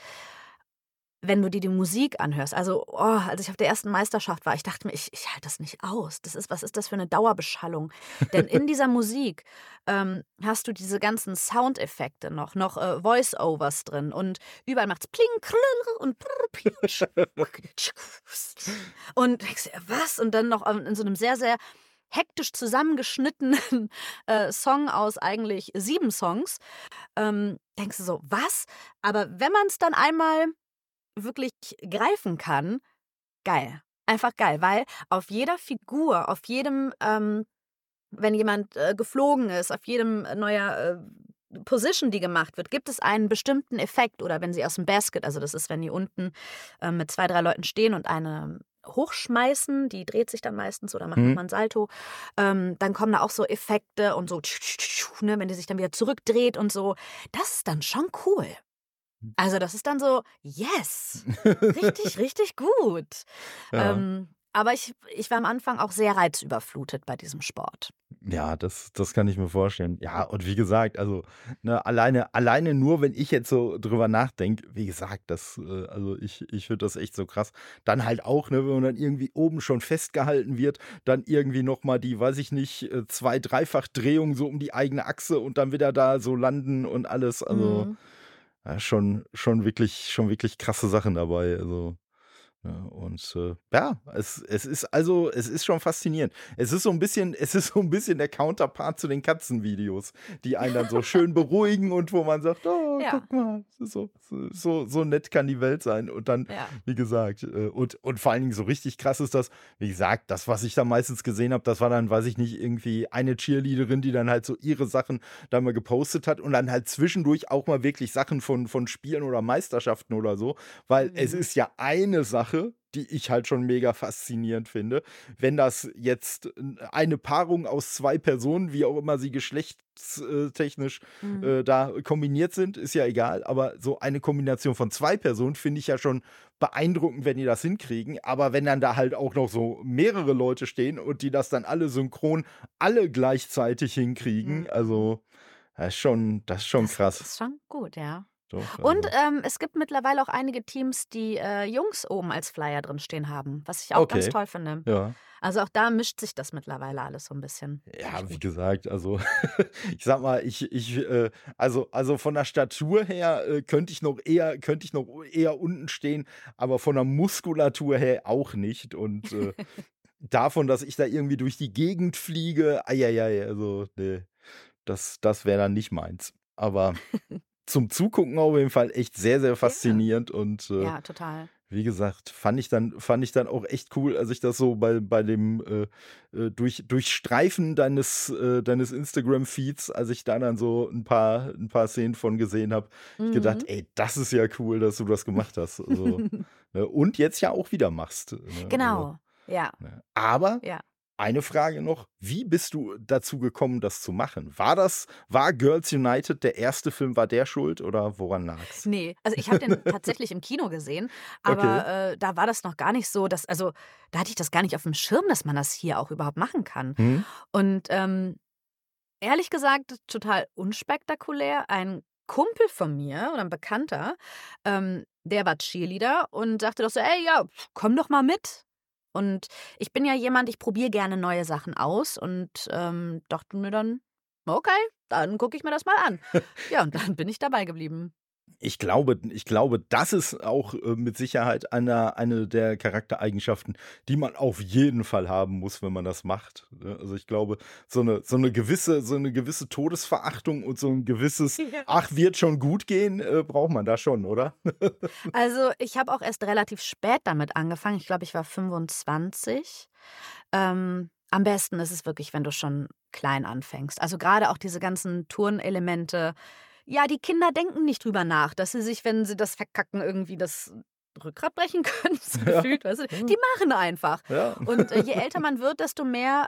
wenn du dir die Musik anhörst, also oh, als ich auf der ersten Meisterschaft war, ich dachte mir, ich, ich halte das nicht aus. Das ist, was ist das für eine Dauerbeschallung? Denn in dieser Musik ähm, hast du diese ganzen Soundeffekte noch, noch äh, Voice-Overs drin und überall macht es pling, klirr und und denkst, was? Und dann noch in so einem sehr, sehr hektisch zusammengeschnittenen äh, Song aus eigentlich sieben Songs. Ähm, denkst du so, was? Aber wenn man es dann einmal wirklich greifen kann, geil. Einfach geil, weil auf jeder Figur, auf jedem, ähm, wenn jemand äh, geflogen ist, auf jedem äh, neuer äh, Position, die gemacht wird, gibt es einen bestimmten Effekt. Oder wenn sie aus dem Basket, also das ist, wenn die unten äh, mit zwei, drei Leuten stehen und eine hochschmeißen, die dreht sich dann meistens oder macht mhm. nochmal ein Salto, ähm, dann kommen da auch so Effekte und so, ne, wenn die sich dann wieder zurückdreht und so. Das ist dann schon cool. Also das ist dann so, yes, richtig, richtig gut. Ja. Ähm, aber ich, ich war am Anfang auch sehr reizüberflutet bei diesem Sport. Ja, das, das kann ich mir vorstellen. Ja, und wie gesagt, also ne, alleine, alleine nur, wenn ich jetzt so drüber nachdenke, wie gesagt, das, äh, also ich, ich finde das echt so krass. Dann halt auch, ne, wenn man dann irgendwie oben schon festgehalten wird, dann irgendwie nochmal die, weiß ich nicht, äh, zwei, dreifach Drehungen so um die eigene Achse und dann wieder da so landen und alles. Also. Mhm ja, schon, schon wirklich, schon wirklich krasse Sachen dabei. Also, ja, und äh, ja, es, es ist also, es ist schon faszinierend. Es ist so ein bisschen, es ist so ein bisschen der Counterpart zu den Katzenvideos, die einen dann so schön beruhigen und wo man sagt, oh, ja. guck mal, so, so, so nett kann die Welt sein. Und dann, ja. wie gesagt, äh, und, und vor allen Dingen so richtig krass ist das, wie gesagt, das, was ich da meistens gesehen habe, das war dann, weiß ich nicht, irgendwie eine Cheerleaderin, die dann halt so ihre Sachen da mal gepostet hat und dann halt zwischendurch auch mal wirklich Sachen von, von Spielen oder Meisterschaften oder so, weil mhm. es ist ja eine Sache, Sache, die ich halt schon mega faszinierend finde. Wenn das jetzt eine Paarung aus zwei Personen, wie auch immer sie geschlechtstechnisch mhm. äh, da kombiniert sind, ist ja egal. Aber so eine Kombination von zwei Personen finde ich ja schon beeindruckend, wenn die das hinkriegen. Aber wenn dann da halt auch noch so mehrere Leute stehen und die das dann alle synchron, alle gleichzeitig hinkriegen, mhm. also das ist schon, das ist schon das krass. Das ist schon gut, ja. Doch, Und also ähm, es gibt mittlerweile auch einige Teams, die äh, Jungs oben als Flyer drin stehen haben, was ich auch ganz toll finde. Ja. Also auch da mischt sich das mittlerweile alles so ein bisschen. Ja, wie gesagt, also ich sag mal, ich, ich, äh, also, also von der Statur her äh, könnte ich noch eher, könnte ich noch eher unten stehen, aber von der Muskulatur her auch nicht. Und äh, davon, dass ich da irgendwie durch die Gegend fliege, eieiei, also, nee, das, das wäre dann nicht meins. Aber zum Zugucken auf jeden Fall echt sehr, sehr faszinierend ja. und äh, ja, total. Wie gesagt, fand ich dann, fand ich dann auch echt cool, als ich das so bei, bei dem äh, äh durch, Durchstreifen deines, äh, deines Instagram-Feeds, als ich da dann so ein paar, ein paar Szenen von gesehen habe, mhm. gedacht, ey, das ist ja cool, dass du das gemacht hast. Also, ne? Und jetzt ja auch wieder machst. Ne? Genau. Also, ja. Ne? Aber ja. Eine Frage noch, wie bist du dazu gekommen, das zu machen? War das, war Girls United der erste Film, war der schuld oder woran lag es? Nee, also ich habe den tatsächlich im Kino gesehen, aber okay. äh, da war das noch gar nicht so, dass, also da hatte ich das gar nicht auf dem Schirm, dass man das hier auch überhaupt machen kann. Hm? Und ähm, ehrlich gesagt, total unspektakulär. Ein Kumpel von mir oder ein Bekannter, ähm, der war Cheerleader und sagte doch so, ey, ja, komm doch mal mit. Und ich bin ja jemand, ich probiere gerne neue Sachen aus und ähm, dachte mir dann, okay, dann gucke ich mir das mal an. ja, und dann bin ich dabei geblieben. Ich glaube, ich glaube, das ist auch äh, mit Sicherheit eine, eine der Charaktereigenschaften, die man auf jeden Fall haben muss, wenn man das macht. Ne? Also ich glaube, so eine, so eine gewisse, so eine gewisse Todesverachtung und so ein gewisses, ja. ach, wird schon gut gehen, äh, braucht man da schon, oder? also ich habe auch erst relativ spät damit angefangen. Ich glaube, ich war 25. Ähm, am besten ist es wirklich, wenn du schon klein anfängst. Also gerade auch diese ganzen Turnelemente ja, die Kinder denken nicht drüber nach, dass sie sich, wenn sie das verkacken, irgendwie das Rückgrat brechen können, so ja. gefühlt, weißt du? Die machen einfach. Ja. Und äh, je älter man wird, desto mehr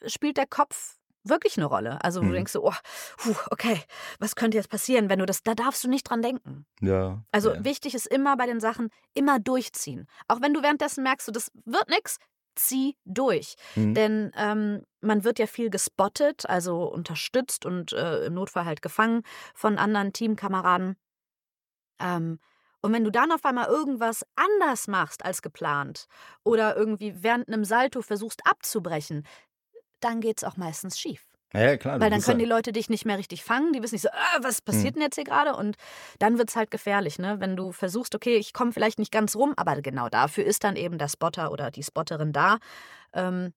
äh, spielt der Kopf wirklich eine Rolle. Also, wo du Mhm. denkst so: „Oh, puh, okay, was könnte jetzt passieren, wenn du das“ da darfst du nicht dran denken. Ja, Also, ja. wichtig ist immer bei den Sachen immer durchziehen. Auch wenn du währenddessen merkst, so, das wird nix, zieh durch. Mhm. Denn, ähm, man wird ja viel gespottet, also unterstützt und, äh, im Notfall halt gefangen von anderen Teamkameraden. Ähm, und wenn du dann auf einmal irgendwas anders machst als geplant oder irgendwie während 'nem Salto versuchst abzubrechen, dann geht's auch meistens schief. Ja, klar, Weil dann können ja die Leute dich nicht mehr richtig fangen. Die wissen nicht so: „Ah, was passiert Mhm. denn jetzt hier grade?“ Und dann wird's halt gefährlich, ne? Wenn du versuchst: „Okay, ich komme vielleicht nicht ganz rum“, aber genau dafür ist dann eben der Spotter oder die Spotterin da. Ähm,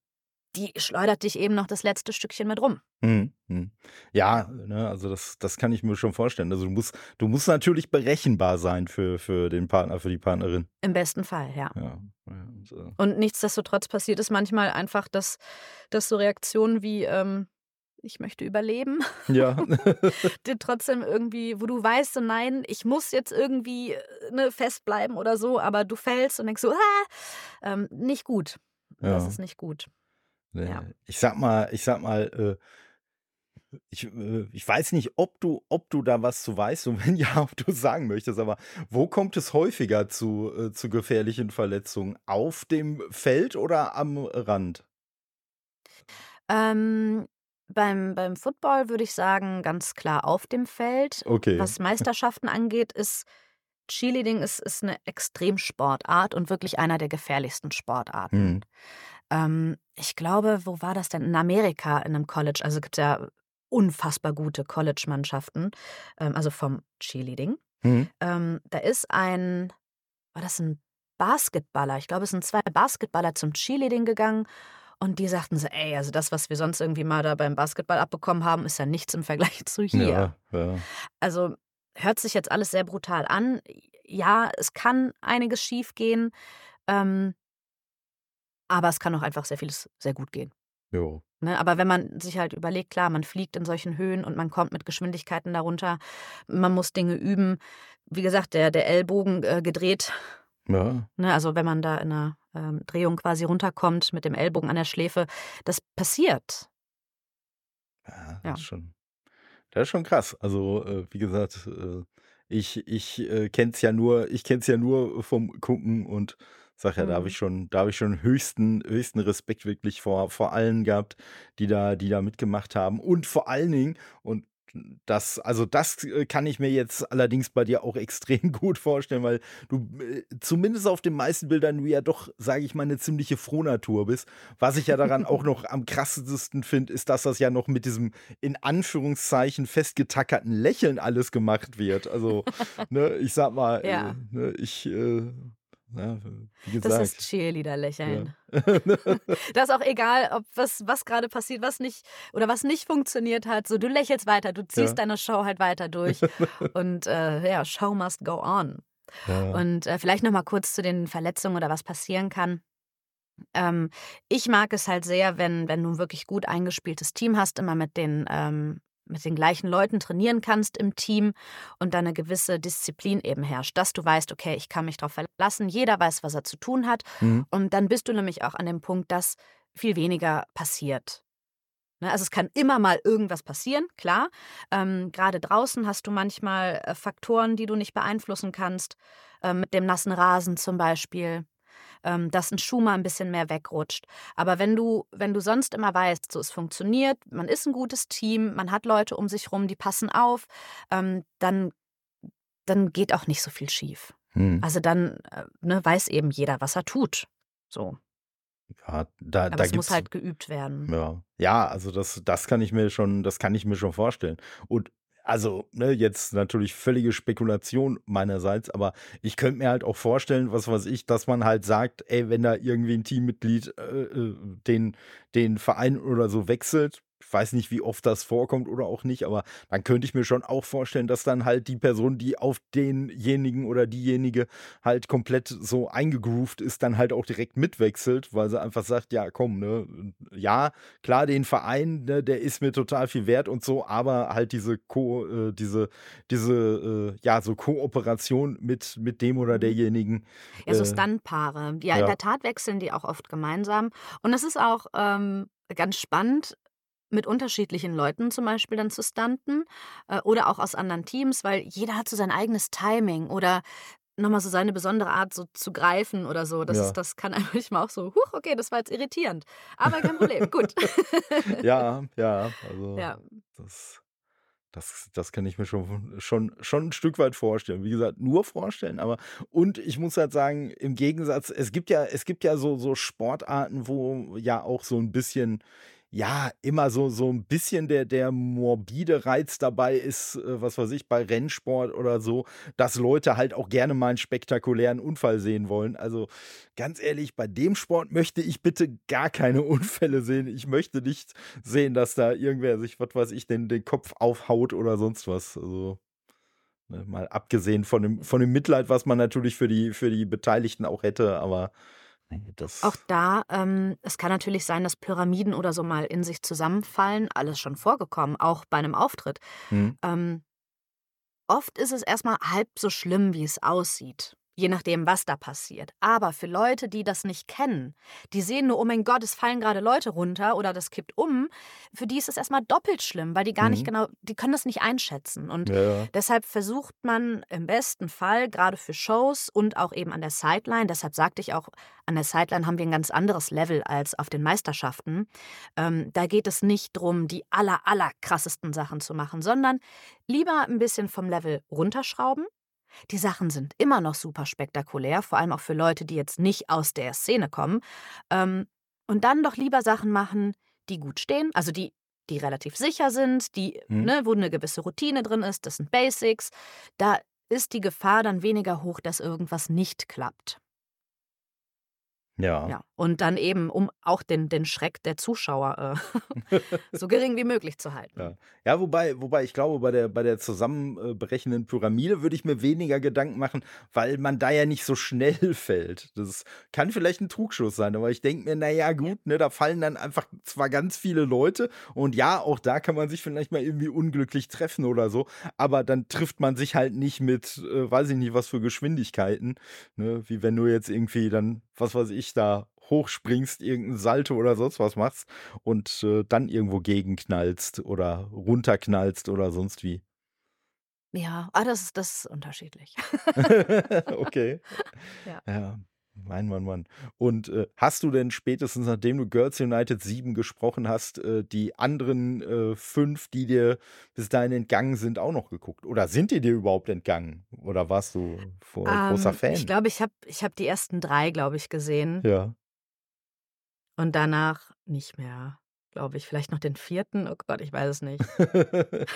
die schleudert dich eben noch das letzte Stückchen mit rum. Mhm, mhm. Ja, ne, also das das kann ich mir schon vorstellen. Also, du musst du musst natürlich berechenbar sein für für den Partner, für die Partnerin. Im besten Fall, ja. Ja, ja, und, äh Und nichtsdestotrotz passiert es manchmal einfach, dass dass so Reaktionen wie, ähm: „Ich möchte überleben“, Ja. dir trotzdem irgendwie wo du weißt, so: „Nein, ich muss jetzt irgendwie, äh, ne, festbleiben oder so“, aber du fällst und denkst so: „Ah!“ Ähm, nicht gut. Das Ja. ist nicht gut. Ne, Ja. ich sage mal ich sage mal, äh, ich äh, ich weiß nicht, ob du ob du da was zu weißt und wenn ja, ob du's sagen möchtest, aber wo kommt es häufiger zu äh, zu gefährlichen Verletzungen? Auf dem Feld oder am Rand? Ähm, beim beim Football würde ich sagen, ganz klar auf dem Feld. Okay. Was Meisterschaften angeht, ist Cheerleading ist ist 'ne Extremsportart und wirklich einer der gefährlichsten Sportarten. Mhm. Ähm, ich glaube, wo war das denn? In Amerika in 'nem College. Also, gibt's ja unfassbar gute College-Mannschaften, ähm, also vom Cheerleading. Mhm. Ähm, da ist ein war das 'n Basketballer? Ich glaube, es sind 2 Basketballer zum Cheerleading gegangen und die sagten so: „Ey, also das, was wir sonst irgendwie mal da beim Basketball abbekommen haben, ist ja nichts im Vergleich zu hier.“ Ja, ja. Also, hört sich jetzt alles sehr brutal an. Ja, es kann einiges schiefgehen, ähm aber es kann auch einfach sehr vieles sehr gut gehen. Jo. Ne, aber wenn man sich halt überlegt, klar, man fliegt in solchen Höhen und man kommt mit Geschwindigkeiten da runter. Man muss Dinge üben. Wie gesagt, der der Ellbogen, äh, gedreht, Ja. ne, also wenn man da in 'ner, ähm, Drehung quasi runterkommt mit dem Ellbogen an der Schläfe, das passiert. Ja, das Ja. ist schon das ist schon krass. Also, äh, wie gesagt, äh, ich ich, äh, kenne es ja nur ich kenne es ja nur vom Gucken und sage ja, da habe Mhm. ich schon da habe ich schon höchsten höchsten Respekt wirklich vor vor allen gehabt, die da die da mitgemacht haben. Und vor allen Dingen und das also, das, äh, kann ich mir jetzt allerdings bei dir auch extrem gut vorstellen, weil du, äh, zumindest auf den meisten Bildern du ja doch, sage ich mal, 'ne ziemliche Frohnatur bist. Was ich ja daran auch noch am krassesten finde, ist, dass das ja noch mit diesem in Anführungszeichen festgetackerten Lächeln alles gemacht wird. Also, ne, ich sage mal, äh, Ja. ne, ich, äh, ja, wie Das ist. Cheerleader-Lächeln. Ja. Da ist auch egal, ob was was grade passiert, was nicht oder was nicht funktioniert hat. So, du lächelst weiter, du ziehst Ja. deine Show halt weiter durch und, äh, ja, Show must go on. Und, äh, vielleicht noch mal kurz zu den Verletzungen oder was passieren kann. Ähm, ich mag es halt sehr, wenn wenn du 'n wirklich gut eingespieltes Team hast, immer mit den ähm, mit den gleichen Leuten trainieren kannst im Team und da 'ne gewisse Disziplin eben herrscht, dass du weißt: „Okay, ich kann mich drauf verlassen.“ Jeder weiß, was er zu tun hat. Mhm. Und dann bist du nämlich auch an dem Punkt, dass viel weniger passiert. Ne, also, es kann immer mal irgendwas passieren, klar. Ähm, grade draußen hast du manchmal, äh, Faktoren, die du nicht beeinflussen kannst, ähm, mit dem nassen Rasen zum Beispiel, dass 'n Schuh mal 'n bisschen mehr wegrutscht. Aber wenn du wenn du sonst immer weißt, so es funktioniert, man ist 'n gutes Team, man hat Leute um sich rum, die passen auf, ähm, dann dann geht auch nicht so viel schief. Mhm. Also, dann, äh, ne, weiß eben jeder, was er tut. So. Ja, da Aber da es muss halt geübt werden. Ja. Ja, also das das kann ich mir schon das kann ich mir schon vorstellen. Und also, ne, jetzt natürlich völlige Spekulation meinerseits, aber ich könnte mir halt auch vorstellen, was weiß ich, dass man halt sagt: „Ey, wenn da irgendwie 'n Teammitglied, äh, äh, den den Verein oder so wechselt“ ich weiß nicht, wie oft das vorkommt oder auch nicht, aber dann könnte ich mir schon auch vorstellen, dass dann halt die Person, die auf denjenigen oder diejenige halt komplett so eingegroovt ist, dann halt auch direkt mitwechselt, weil sie einfach sagt: „Ja, komm, ne, ja, klar, den Verein, ne, der ist mir total viel wert und so, aber halt diese Ko äh, diese diese, äh, ja, so Kooperation mit mit dem oder Mhm. derjenigen, Ja, so äh Stuntpaare. Ja, in Ja. der Tat wechseln die auch oft gemeinsam. Und das ist auch, ähm, ganz spannend. Mit unterschiedlichen Leuten zum Beispiel dann zu stunten äh, oder auch aus anderen Teams, weil jeder hat so sein eigenes Timing oder nochmal so seine besondere Art so zu greifen oder so. Das, Ja. das kann einem manchmal auch so, huch, okay, das war jetzt irritierend. Aber kein Problem, gut. Ja, ja, also Ja. das, das, das kann ich mir schon, schon, schon ein Stück weit vorstellen. Wie gesagt, nur vorstellen, aber und ich muss halt sagen, im Gegensatz, es gibt ja, es gibt ja so, so Sportarten, wo ja auch so ein bisschen, ja, immer so, so ein bisschen der, der morbide Reiz dabei ist, äh, was weiß ich, bei Rennsport oder so, dass Leute halt auch gerne mal einen spektakulären Unfall sehen wollen. Also ganz ehrlich, bei dem Sport möchte ich bitte gar keine Unfälle sehen. Ich möchte nicht sehen, dass da irgendwer sich, was weiß ich, den, den Kopf aufhaut oder sonst was. Also ne, mal abgesehen von dem, von dem Mitleid, was man natürlich für die, für die Beteiligten auch hätte, aber das. Auch da, ähm, es kann natürlich sein, dass Pyramiden oder so mal in sich zusammenfallen. Alles schon vorgekommen, auch bei einem Auftritt. Hm, Ähm, oft ist es erstmal halb so schlimm, wie es aussieht. Je nachdem, was da passiert. Aber für Leute, die das nicht kennen, die sehen nur, oh mein Gott, es fallen gerade Leute runter oder das kippt um, für die ist es erstmal doppelt schlimm, weil die gar nicht Mhm. genau, die können das nicht einschätzen. Und ja. Deshalb versucht man im besten Fall, gerade für Shows und auch eben an der Sideline, deshalb sagte ich auch, an der Sideline haben wir ein ganz anderes Level als auf den Meisterschaften. Ähm, da geht es nicht darum, die aller, aller krassesten Sachen zu machen, sondern lieber ein bisschen vom Level runterschrauben. Die Sachen sind immer noch super spektakulär, vor allem auch für Leute, die jetzt nicht aus der Szene kommen. Ähm, und dann doch lieber Sachen machen, die gut stehen, also die, die relativ sicher sind, die, Hm. ne, wo eine gewisse Routine drin ist, das sind Basics. Da ist die Gefahr dann weniger hoch, dass irgendwas nicht klappt. Ja. Ja. Und dann eben, um auch den, den Schreck der Zuschauer äh, so gering wie möglich zu halten. Ja, ja wobei, wobei ich glaube, bei der, bei der zusammenbrechenden Pyramide würde ich mir weniger Gedanken machen, weil man da ja nicht so schnell fällt. Das kann vielleicht ein Trugschluss sein, aber ich denke mir, naja, gut, ne, da fallen dann einfach zwar ganz viele Leute und ja, auch da kann man sich vielleicht mal irgendwie unglücklich treffen oder so, aber dann trifft man sich halt nicht mit, äh, weiß ich nicht, was für Geschwindigkeiten, ne, wie wenn du jetzt irgendwie dann, was weiß ich, da hochspringst, irgendein Salto oder sonst was machst und äh, dann irgendwo gegenknallst oder runterknallst oder sonst wie. Ja, ah, das, ist- das ist unterschiedlich. okay. Ja. Ja. Mein Mann, Mann. Und äh, hast du denn spätestens, nachdem du Girls United 7 gesprochen hast, äh, die anderen äh, fünf, die dir bis dahin entgangen sind, auch noch geguckt? Oder sind die dir überhaupt entgangen? Oder warst du vor, großer Ähm, Fan? ich glaube, ich habe ich hab die ersten drei, glaube ich, gesehen. ja. Und danach nicht mehr, glaube ich. Vielleicht noch den vierten. Oh Gott, ich weiß es nicht.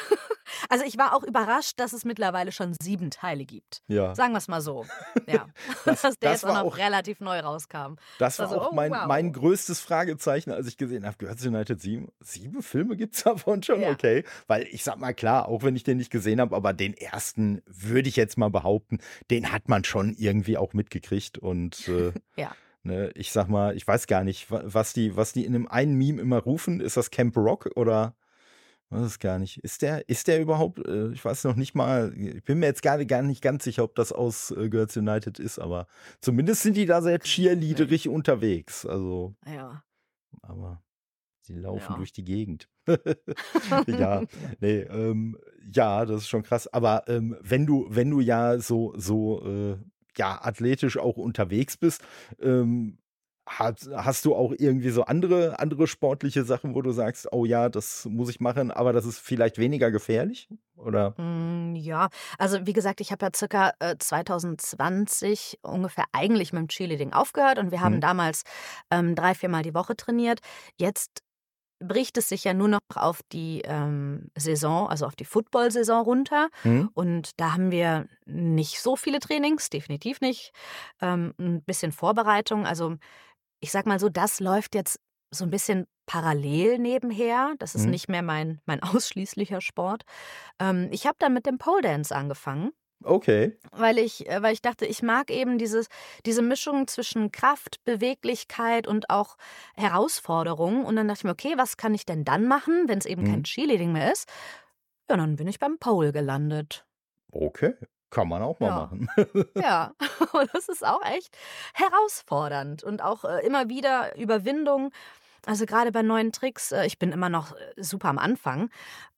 Also ich war auch überrascht, dass es mittlerweile schon sieben Teile gibt. ja. Sagen wir es mal so. Ja. Das- dass der das jetzt auch noch auch- relativ neu rauskam. Das war Also, auch oh, mein, wow. mein größtes Fragezeichen, als ich gesehen habe, Girls United 7. Sieben Filme gibt es davon schon, Ja. okay. Weil ich sag mal klar, auch wenn ich den nicht gesehen habe, aber den ersten würde ich jetzt mal behaupten, den hat man schon irgendwie auch mitgekriegt. Und äh, Ja. ne, ich sag mal, ich weiß gar nicht, wa- was die, was die in dem einen Meme immer rufen. Ist das Camp Rock oder weiß es gar nicht. Ist der, ist der überhaupt, äh, ich weiß noch nicht mal, ich bin mir jetzt gar, gar nicht ganz sicher, ob das aus äh, Girls United ist, aber zumindest sind die da sehr cheerleaderig unterwegs. Also, Ja. aber sie laufen Ja. durch die Gegend. ja, nee, ähm, ja, das ist schon krass. Aber ähm, wenn du, wenn du ja so, so, äh, ja, athletisch auch unterwegs bist, ähm, hat, hast du auch irgendwie so andere, andere sportliche Sachen, wo du sagst, oh ja, das muss ich machen, aber das ist vielleicht weniger gefährlich? Oder? Mm, Ja, also wie gesagt, ich habe ja circa äh, 2020 ungefähr eigentlich mit dem Cheerleading aufgehört und wir haben Mhm. damals ähm, drei, viermal die Woche trainiert. Jetzt bricht es sich ja nur noch auf die ähm, Saison, also auf die Football-Saison runter. Hm? Und da haben wir nicht so viele Trainings, definitiv nicht. Ähm, ein bisschen Vorbereitung. Also ich sag mal so, das läuft jetzt so ein bisschen parallel nebenher. Das ist Mhm. nicht mehr mein, mein ausschließlicher Sport. Ähm, ich habe dann mit dem Pole Dance angefangen. Okay. Weil ich, äh, weil ich dachte, ich mag eben dieses, diese Mischung zwischen Kraft, Beweglichkeit und auch Herausforderung. Und dann dachte ich mir, okay, was kann ich denn dann machen, wenn es eben kein Mhm. Cheerleading mehr ist? Ja, dann bin ich beim Pole gelandet. Okay. Kann man auch mal Ja. machen. Ja, und das ist auch echt herausfordernd und auch äh, immer wieder Überwindung. Also gerade bei neuen Tricks, äh, ich bin immer noch äh, super am Anfang,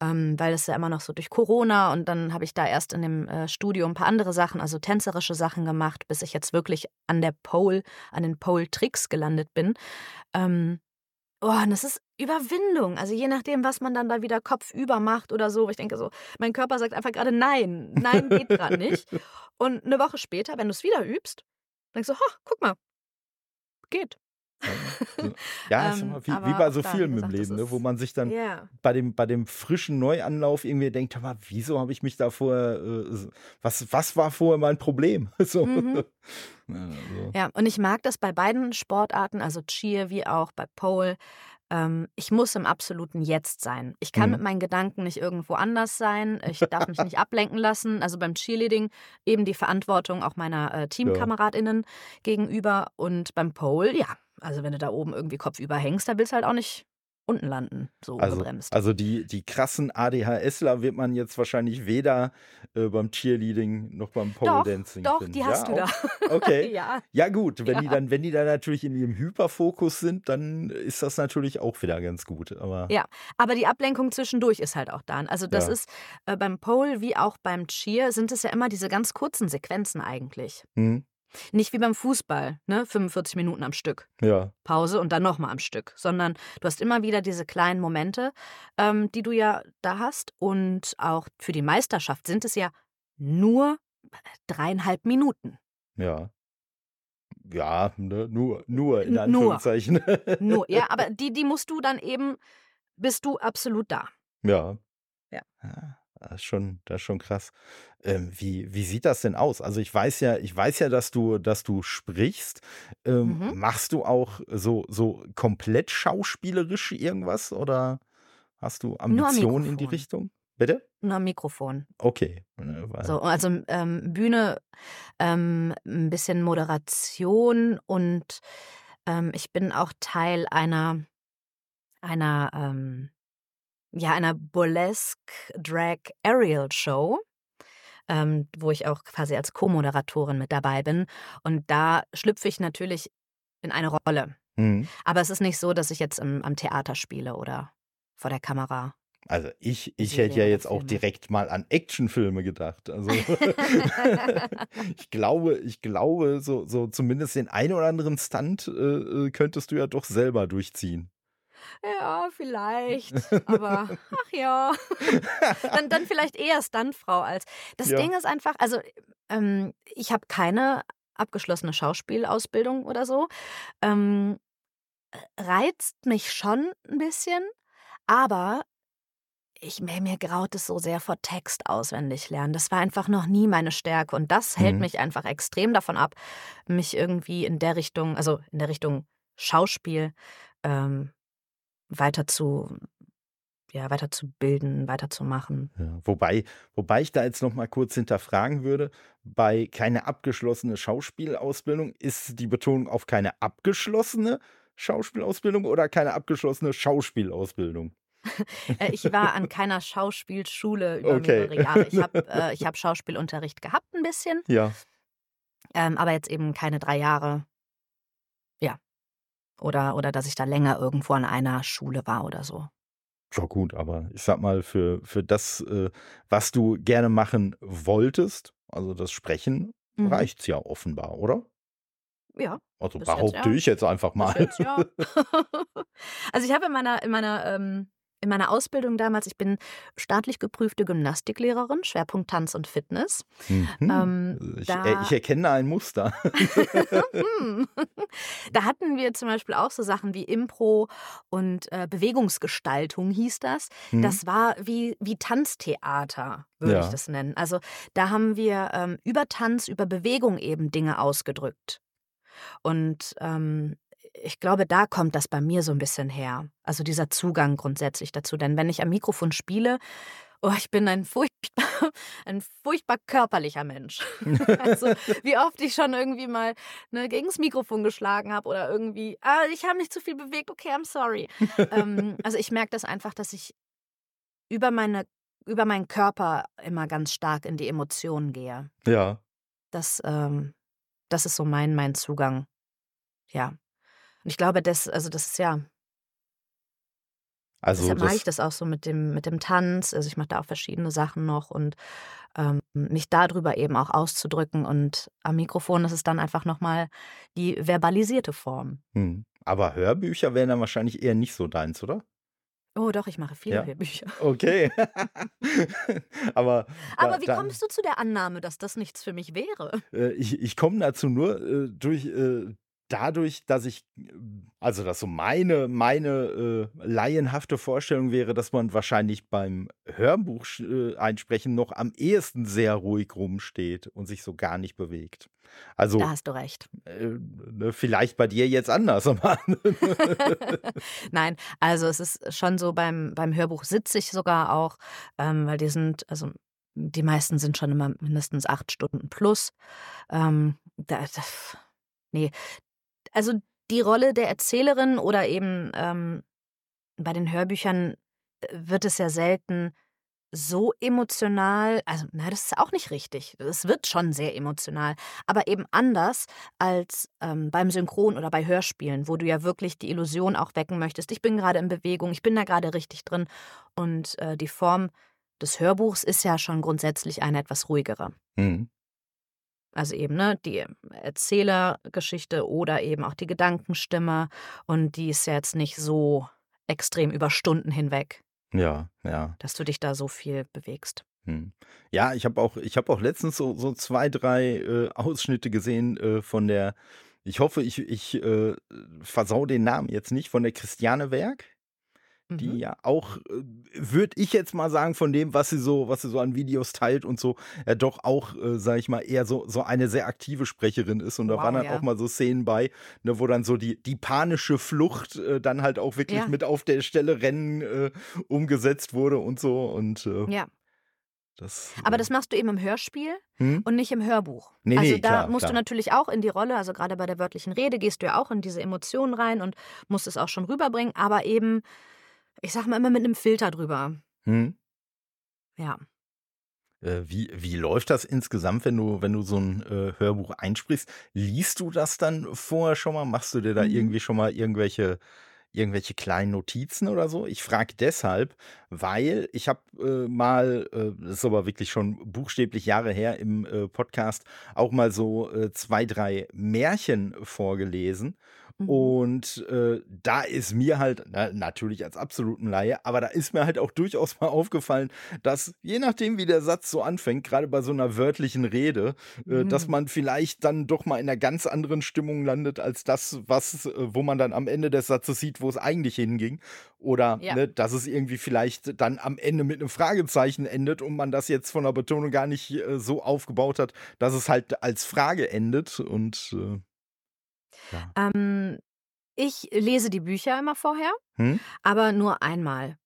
ähm, weil es ja immer noch so durch Corona und dann habe ich da erst in dem äh, Studio ein paar andere Sachen, also tänzerische Sachen gemacht, bis ich jetzt wirklich an der Pole, an den Pole-Tricks gelandet bin. Ähm, oh, und das ist Überwindung. Also je nachdem, was man dann da wieder kopfüber macht oder so. Ich denke so, mein Körper sagt einfach gerade nein, nein, geht gerade nicht. Und eine Woche später, wenn du es wieder übst, denkst du, oh, guck mal, geht. Ja, Ähm, wie, wie bei so vielen im Leben, ne, wo man sich dann ja. bei dem, bei dem frischen Neuanlauf irgendwie denkt, mal, wieso habe ich mich da vorher, äh, so- was, was war vorher mein Problem? So. Mhm. Ja, also, Ja, und ich mag das bei beiden Sportarten, also Cheer wie auch bei Pole. Ähm, ich muss im absoluten Jetzt sein. Ich kann mit mhm. meinen Gedanken nicht irgendwo anders sein. Ich darf mich nicht ablenken lassen. Also beim Cheerleading eben die Verantwortung auch meiner äh, Ja. TeamkameradInnen gegenüber. Und beim Pole, ja, also wenn du da oben irgendwie kopfüber hängst, da willst du halt auch nicht unten landen, so Also, ungebremst. also die, die krassen ADHSler wird man jetzt wahrscheinlich weder äh, beim Cheerleading noch beim Pole Doch, Dancing doch, finden. die Ja, hast du da. Okay. ja, Ja, gut, wenn die ja. dann, wenn die dann natürlich in ihrem Hyperfokus sind, dann ist das natürlich auch wieder ganz gut. Aber Ja, aber die Ablenkung zwischendurch ist halt auch da. Also das ja. ist äh, beim Pole wie auch beim Cheer sind es ja immer diese ganz kurzen Sequenzen eigentlich. Hm, Nicht wie beim Fußball, ne? 45 Minuten am Stück. ja. Pause und dann nochmal am Stück, sondern du hast immer wieder diese kleinen Momente, ähm, die du ja da hast. Und auch für die Meisterschaft sind es ja nur dreieinhalb Minuten. Ja. Ja, ne, nur, nur in N nur, Anführungszeichen. nur. Ja, aber die, die musst du dann eben, bist du absolut da. Ja. Ja. Ja, das ist schon, das ist schon krass. Ähm, wie, wie sieht das denn aus? Also ich weiß ja, ich weiß ja, dass du, dass du sprichst. Ähm, Mhm. machst du auch so, so komplett schauspielerisch irgendwas oder hast du Ambitionen in die. Richtung? Bitte? Nur am Mikrofon. Okay. Ne, So, also ähm, Bühne, ähm, ein bisschen Moderation und ähm, ich bin auch Teil einer, einer, ähm, ja, einer Burlesque Drag Aerial Show, ähm, wo ich auch quasi als Co-Moderatorin mit dabei bin. Und da schlüpfe ich natürlich in eine Rolle. Mhm. Aber es ist nicht so, dass ich jetzt im, am Theater spiele oder vor der Kamera Also ich, ich hätte ja jetzt auch Filme. direkt mal an Actionfilme gedacht. Also ich glaube, ich glaube, so, so zumindest den einen oder anderen Stunt äh, äh, könntest du ja doch selber durchziehen. Ja, vielleicht. Aber ach ja. dann, dann vielleicht eher Stuntfrau als. Das Ja. Ding ist einfach, also ähm, ich habe keine abgeschlossene Schauspielausbildung oder so. Ähm, reizt mich schon ein bisschen, aber ich mir, mir graut es so sehr vor Text auswendig lernen. Das war einfach noch nie meine Stärke und das hält Mhm. mich einfach extrem davon ab, mich irgendwie in der Richtung, also in der Richtung Schauspiel ähm, weiter zu, ja, weiter zu bilden, weiterzumachen. Ja, wobei, wobei ich da jetzt noch mal kurz hinterfragen würde, bei keine abgeschlossene Schauspielausbildung, ist die Betonung auf keine abgeschlossene Schauspielausbildung oder keine abgeschlossene Schauspielausbildung? Äh, ich war an keiner Schauspielschule über Okay. mehrere Jahre. Ich habe äh, ich hab Schauspielunterricht gehabt ein bisschen, Ja, ähm, aber jetzt eben keine drei Jahre. Oder, oder dass ich da länger irgendwo an einer Schule war oder so. ja gut, aber ich sag mal, für, für das, äh, was du gerne machen wolltest, also das Sprechen, Mhm. reicht's ja offenbar, oder? Ja, Also Bis jetzt, behaupte ja. ich jetzt einfach mal. jetzt ja. also ich habe in meiner, in meiner, ähm, in meiner Ausbildung damals, ich bin staatlich geprüfte Gymnastiklehrerin, Schwerpunkt Tanz und Fitness. Mhm. Ähm, ich, da- ich erkenne ein Muster. Da hatten wir zum Beispiel auch so Sachen wie Impro und äh, Bewegungsgestaltung hieß das. Mhm. Das war wie, wie Tanztheater, würde ich Ja. das nennen. Also da haben wir ähm, über Tanz, über Bewegung eben Dinge ausgedrückt. Und ähm, ich glaube, da kommt das bei mir so ein bisschen her. Also dieser Zugang grundsätzlich dazu. Denn wenn ich am Mikrofon spiele, oh, ich bin ein furchtbar, ein furchtbar körperlicher Mensch. also wie oft ich schon irgendwie mal ne, gegen das Mikrofon geschlagen habe oder irgendwie, ah, ich habe mich zu viel bewegt, okay, I'm sorry. ähm, also ich merke das einfach, dass ich über meine über meinen Körper immer ganz stark in die Emotionen gehe. ja. Das, ähm, das ist so mein, mein Zugang. Ja. Und ich glaube, das, also das ist ja, Also Deshalb das ich das auch so mit dem, mit dem Tanz. Also ich mache da auch verschiedene Sachen noch und ähm, mich darüber eben auch auszudrücken. Und am Mikrofon ist es dann einfach nochmal die verbalisierte Form. hm. Aber Hörbücher wären dann wahrscheinlich eher nicht so deins, oder? Oh doch, ich mache viele Ja. Hörbücher. Okay. Aber Aber wie da kommst du zu der Annahme, dass das nichts für mich wäre? Äh, ich ich komme dazu nur, äh, durch äh, dadurch, dass ich also, dass so meine meine, äh, laienhafte Vorstellung wäre, dass man wahrscheinlich beim Hörbuch äh, einsprechen noch am ehesten sehr ruhig rumsteht und sich so gar nicht bewegt. Da Also, hast du recht. äh, ne, vielleicht bei dir jetzt anders, Nein, also es ist schon so, beim, beim Hörbuch sitze ich sogar auch, ähm, weil die sind, also die meisten sind schon immer mindestens acht Stunden plus. Ähm, da, das, nee, also die Rolle der Erzählerin oder eben ähm, bei den Hörbüchern äh, wird es ja selten so emotional, also na, das ist auch nicht richtig. Es wird schon sehr emotional, aber eben anders als ähm, beim Synchron oder bei Hörspielen, wo du ja wirklich die Illusion auch wecken möchtest. Ich bin gerade in Bewegung, ich bin da gerade richtig drin und äh, die Form des Hörbuchs ist ja schon grundsätzlich eine etwas ruhigere. Mhm. Also eben, ne, die Erzählergeschichte oder eben auch die Gedankenstimme. Und die ist ja jetzt nicht so extrem über Stunden hinweg, Ja, ja. dass du dich da so viel bewegst. Mhm. Ja, ich habe auch ich habe auch letztens so so 2, 3, äh, Ausschnitte gesehen, äh, von der ich hoffe, ich ich, äh, versau den Namen jetzt nicht, von der Christiane Werk, die Mhm. ja auch, äh, würde ich jetzt mal sagen, von dem, was sie so was sie so an Videos teilt und so, ja doch auch, äh, sage ich mal, eher so so eine sehr aktive Sprecherin ist. Und da waren Wow, dann auch ja. mal so Szenen bei, ne, wo dann so die die panische Flucht, äh, dann halt auch wirklich Ja. mit auf der Stelle rennen, äh, umgesetzt wurde und so und, äh, Ja. das, Aber äh das machst du eben im Hörspiel Mhm. und nicht im Hörbuch. Ne, also ne, da klar, musst du klar. natürlich auch in die Rolle, also gerade bei der wörtlichen Rede gehst du ja auch in diese Emotionen rein und musst es auch schon rüberbringen, aber eben, ich sag mal immer mit einem Filter drüber. Mhm. Ja. Äh, wie wie läuft das insgesamt, wenn du wenn du so 'n, äh, Hörbuch einsprichst? Liest du das dann vorher schon mal? Machst du dir da Mhm. irgendwie schon mal irgendwelche irgendwelche kleinen Notizen oder so? Ich frage deshalb, weil ich habe, äh, mal, äh, das ist aber wirklich schon buchstäblich Jahre her, im, äh, Podcast auch mal so, äh, 2, 3 Märchen vorgelesen. Mhm. Und, äh, da ist mir halt na natürlich als absoluten Laie, aber da ist mir halt auch durchaus mal aufgefallen, dass je nachdem, wie der Satz so anfängt, grade bei so 'ner wörtlichen Rede, äh, dass Mhm. man vielleicht dann doch mal in 'ner ganz anderen Stimmung landet als das, was äh, wo man dann am Ende des Satzes sieht, wo es eigentlich hinging. Oder, Ja. ne, dass es irgendwie vielleicht dann am Ende mit 'nem Fragezeichen endet und man das jetzt von der Betonung gar nicht, äh, so aufgebaut hat, dass es halt als Frage endet und, äh ja. Ähm, ich lese die Bücher immer vorher, Mhm. aber nur einmal.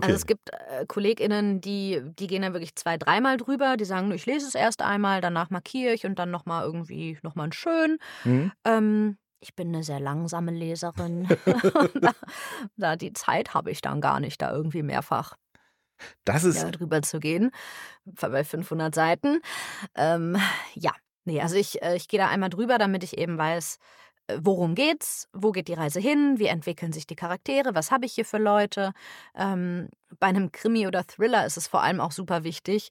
Also Okay. es gibt, äh, KollegInnen, die die gehen dann wirklich zwei dreimal drüber. Die sagen: „Ich lese es erst einmal, danach markiere ich und dann noch mal irgendwie noch mal 'n schön.“ Mhm. Ähm, ich bin 'ne sehr langsame Leserin. Da da die Zeit habe ich dann gar nicht, da irgendwie mehrfach Das ist ja, drüber zu gehen, bei 500 Seiten. Ähm, ja, ne, also ich äh, ich gehe da einmal drüber, damit ich eben weiß, worum geht's, wo geht die Reise hin, wie entwickeln sich die Charaktere, was habe ich hier für Leute. Ähm, bei 'nem Krimi oder Thriller ist es vor allem auch super wichtig,